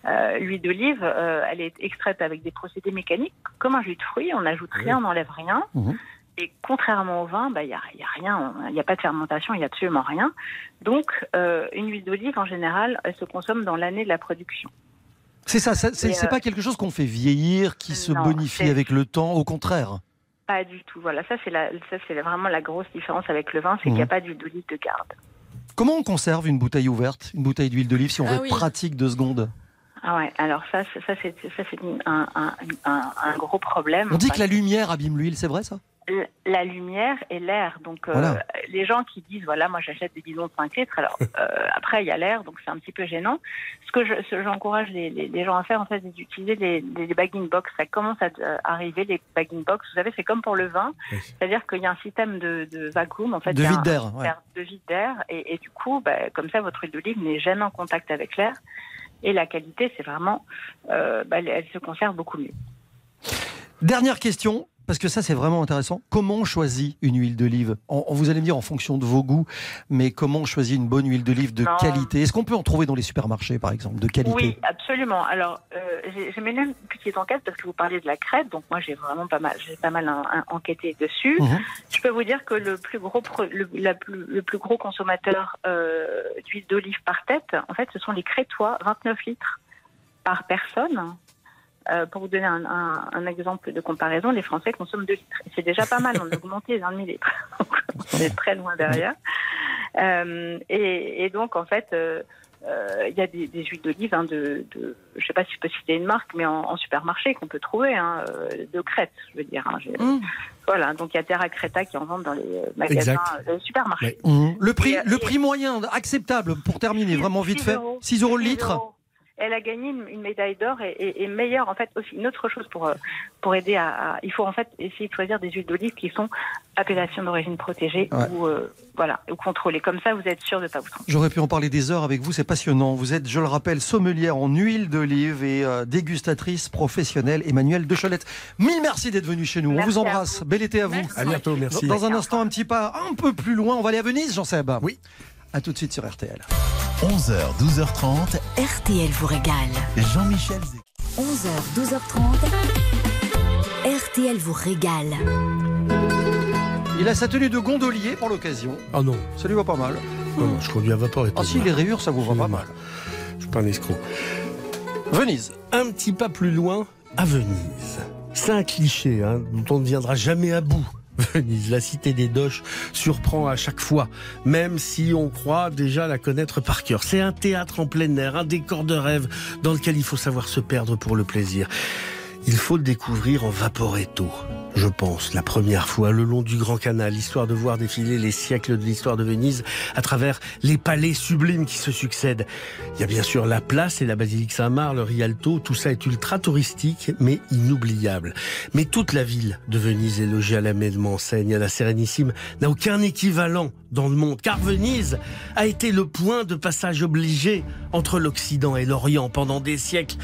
Euh, l'huile d'olive, euh, elle est extraite avec des procédés mécaniques, comme un jus de fruit. On n'ajoute rien, on n'enlève rien. Et contrairement au vin, bah, il n'y a, il y a rien, il n'y a pas de fermentation, il n'y a absolument rien. Donc, une huile d'olive, en général, elle se consomme dans l'année de la production. C'est ça, ça- c'est pas quelque chose qu'on fait vieillir, qui se bonifie avec le temps, au contraire. Pas du tout. Voilà, ça c'est la, ça c'est vraiment la grosse différence avec le vin, c'est qu'il n'y a Mhm. pas d'huile d'olive de garde. Comment on conserve une bouteille ouverte, une bouteille d'huile d'olive, si on Ah veut oui. pratique deux secondes Ah ouais. Alors ça, c'est- ça c'est ça c'est un, un, un, un gros problème. On dit que la lumière abîme l'huile, c'est vrai ça? La lumière et l'air. Donc, euh, Voilà. les gens qui disent, voilà, moi j'achète des bidons de 5 litres, alors <laughs> euh, après il y a l'air, donc c'est un petit peu gênant. Ce que je- j'encourage les, les, les gens à faire, en fait, c'est d'utiliser les bagging box. Ça commence à euh, arriver, les bagging box. Vous savez, c'est comme pour le vin, c'est-à-dire qu'il y a un système de, de vacuum, en fait. De vide d'air, ouais. De vide d'air, et, et du coup, bah, comme ça, votre huile d'olive n'est jamais en contact avec l'air. Et la qualité, c'est vraiment, euh, bah, elle se conserve beaucoup mieux. Dernière question, parce que ça c'est vraiment intéressant. Comment on choisit une huile d'olive En- Vous allez me dire en fonction de vos goûts, mais comment on choisit une bonne huile d'olive de Non. qualité? Est-ce qu'on peut en trouver dans les supermarchés par exemple, de qualité? Oui, absolument. Alors, euh, j'ai mené une petite enquête parce que vous parliez de la crête, donc moi j'ai vraiment pas mal, j'ai pas mal enquêté dessus. Mhm. Je peux vous dire que le plus gros, pro- le, la plus, le plus gros consommateur euh, d'huile d'olive par tête, en fait, ce sont les Crétois, 29 litres par personne. Euh, pour vous donner un, un- un exemple de comparaison, les Français consomment 2 litres. C'est déjà pas mal, on a augmenté d'un demi-litre. <laughs> Donc, on est très loin derrière. Euh, et, et donc, en fait, euh, euh, il y a des, des huiles d'olive hein, de, de, je sais pas si je peux citer une marque, mais en, en supermarché qu'on peut trouver, hein, de Crète, je veux dire. hein. J'ai- Voilà, donc il y a Terra Creta qui en vend dans les magasins, supermarchés. Mhm. Le prix, Et, le prix moyen acceptable pour terminer, vraiment vite fait, 6 euros le 6 litre. euros. Elle a gagné une, une médaille d'or et, et, et meilleure en fait aussi une autre chose pour euh, pour aider à, à- il faut en fait essayer de choisir des huiles d'olive qui sont appellation d'origine protégée Ouais. ou euh, voilà ou contrôlées comme ça vous êtes sûr de pas vous tromper. J'aurais pu en parler des heures avec vous, c'est passionnant. Vous êtes, je le rappelle, sommelière en huile d'olive et euh, dégustatrice professionnelle. Emmanuel Decholette, mille merci d'être venu chez nous. Merci on vous embrasse. Bel été à vous. À bientôt, merci. Dans, dans un instant, un petit pas un peu plus loin, on va aller à Venise, Jean-Seb. Oui. À tout de suite sur RTL. 11h, 12h30. RTL vous régale. Jean-Michel 11h, 12h30. RTL vous régale. Il a sa tenue de gondolier pour l'occasion. Oh non. Ça lui va pas mal. Non, non, je conduis à vapeur et Ah si, les rayures, ça vous va pas mal. Je suis pas un escroc. Venise. Un petit pas plus loin, à Venise. C'est un cliché hein, dont on ne viendra jamais à bout. La cité des doges, surprend à chaque fois, même si on croit déjà la connaître par cœur. C'est un théâtre en plein air, un décor de rêve dans lequel il faut savoir se perdre pour le plaisir. Il faut le découvrir en Vaporetto, je pense, la première fois, le long du Grand Canal, histoire de voir défiler les siècles de l'histoire de Venise à travers les palais sublimes qui se succèdent. Il y a bien sûr la place et la basilique Saint-Marc, le Rialto, tout ça est ultra touristique, mais inoubliable. Mais toute la ville de Venise est logée à la même enseigne, à la Sérénissime, n'a aucun équivalent dans le monde, car Venise a été le point de passage obligé entre l'Occident et l'Orient pendant des siècles.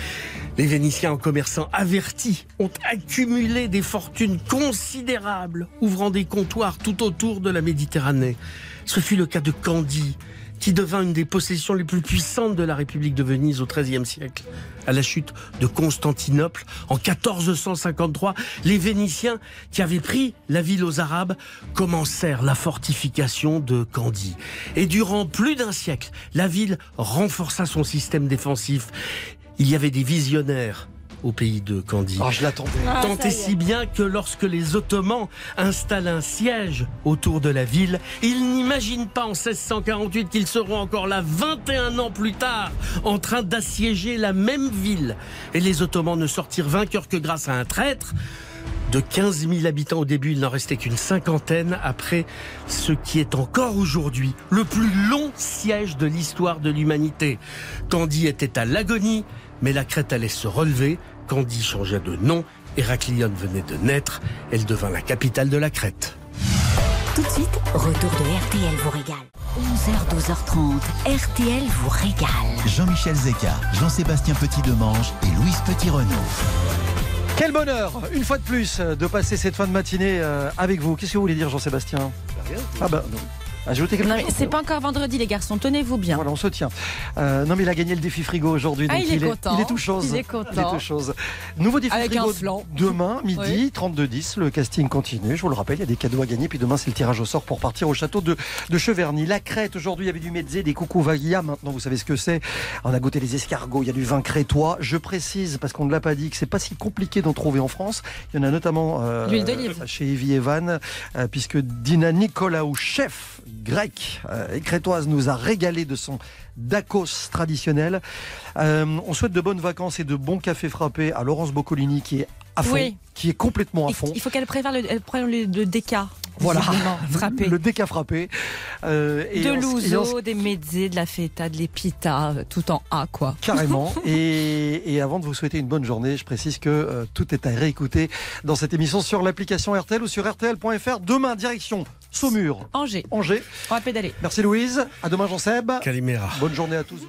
Les Vénitiens en commerçants avertis ont accumulé des fortunes considérables, ouvrant des comptoirs tout autour de la Méditerranée. Ce fut le cas de Candie, qui devint une des possessions les plus puissantes de la République de Venise au XIIIe siècle. À la chute de Constantinople en 1453, les Vénitiens qui avaient pris la ville aux Arabes commencèrent la fortification de Candie. Et durant plus d'un siècle, la ville renforça son système défensif. Il y avait des visionnaires au pays de Candie. Ah, je l'attendais. Ah, Tant et si bien que lorsque les Ottomans installent un siège autour de la ville, ils n'imaginent pas en 1648 qu'ils seront encore là 21 ans plus tard en train d'assiéger la même ville. Et les Ottomans ne sortirent vainqueurs que grâce à un traître. De 15 000 habitants au début, il n'en restait qu'une cinquantaine après ce qui est encore aujourd'hui le plus long siège de l'histoire de l'humanité. Candie était à l'agonie, mais la Crète allait se relever. Candie changea de nom, Héraclione venait de naître, elle devint la capitale de la Crète. Tout de suite, retour de RTL vous régale. 11h, 12h30, RTL vous régale. Jean-Michel Zeka, Jean-Sébastien Petit-Demange et Louise Petit-Renaud. Quel bonheur, une fois de plus, de passer cette fin de matinée euh, avec vous. Qu'est-ce que vous voulez dire, Jean-Sébastien? Ah bah non. Ajoutez quelque Non, mais c'est pas encore vendredi, les garçons. Tenez-vous bien. Voilà, on se tient. Euh, non, mais il a gagné le défi frigo aujourd'hui. Ah, il est content. Il est tout chose. Il est content. Il est tout chose. Nouveau défi Avec frigo un flan. demain, <laughs> midi, Oui. 32-10. Le casting continue. Je vous le rappelle, il y a des cadeaux à gagner. Puis demain, c'est le tirage au sort pour partir au château de, de Cheverny. La crête, aujourd'hui, il y avait du mezzé, des coucouvagia. Maintenant, vous savez ce que c'est. On a goûté les escargots. Il y a du vin crétois. Je précise, parce qu'on ne l'a pas dit, que c'est pas si compliqué d'en trouver en France. Il y en a notamment euh, chez Evie Evan, euh, puisque Dina Nicolaou, chef grec euh, et crétoise, nous a régalé de son Dakos traditionnel. Euh, on souhaite de bonnes vacances et de bons cafés frappés à Laurence Boccolini qui est à fond, Oui. qui est complètement à fond. Il faut qu'elle préfère le, le, le déca. Voilà, <laughs> frappé. le déca frappé. Euh, et de l'ouzo, des mezzés, de la feta, de l'épita, euh, tout en A, quoi. Carrément. <laughs> et, et avant de vous souhaiter une bonne journée, je précise que euh, tout est à réécouter dans cette émission sur l'application RTL ou sur RTL.fr. Demain, direction Saumur. Angers. Angers. On va pédaler. Merci Louise. À demain Jean-Seb. Calimera. Bonne journée à tous.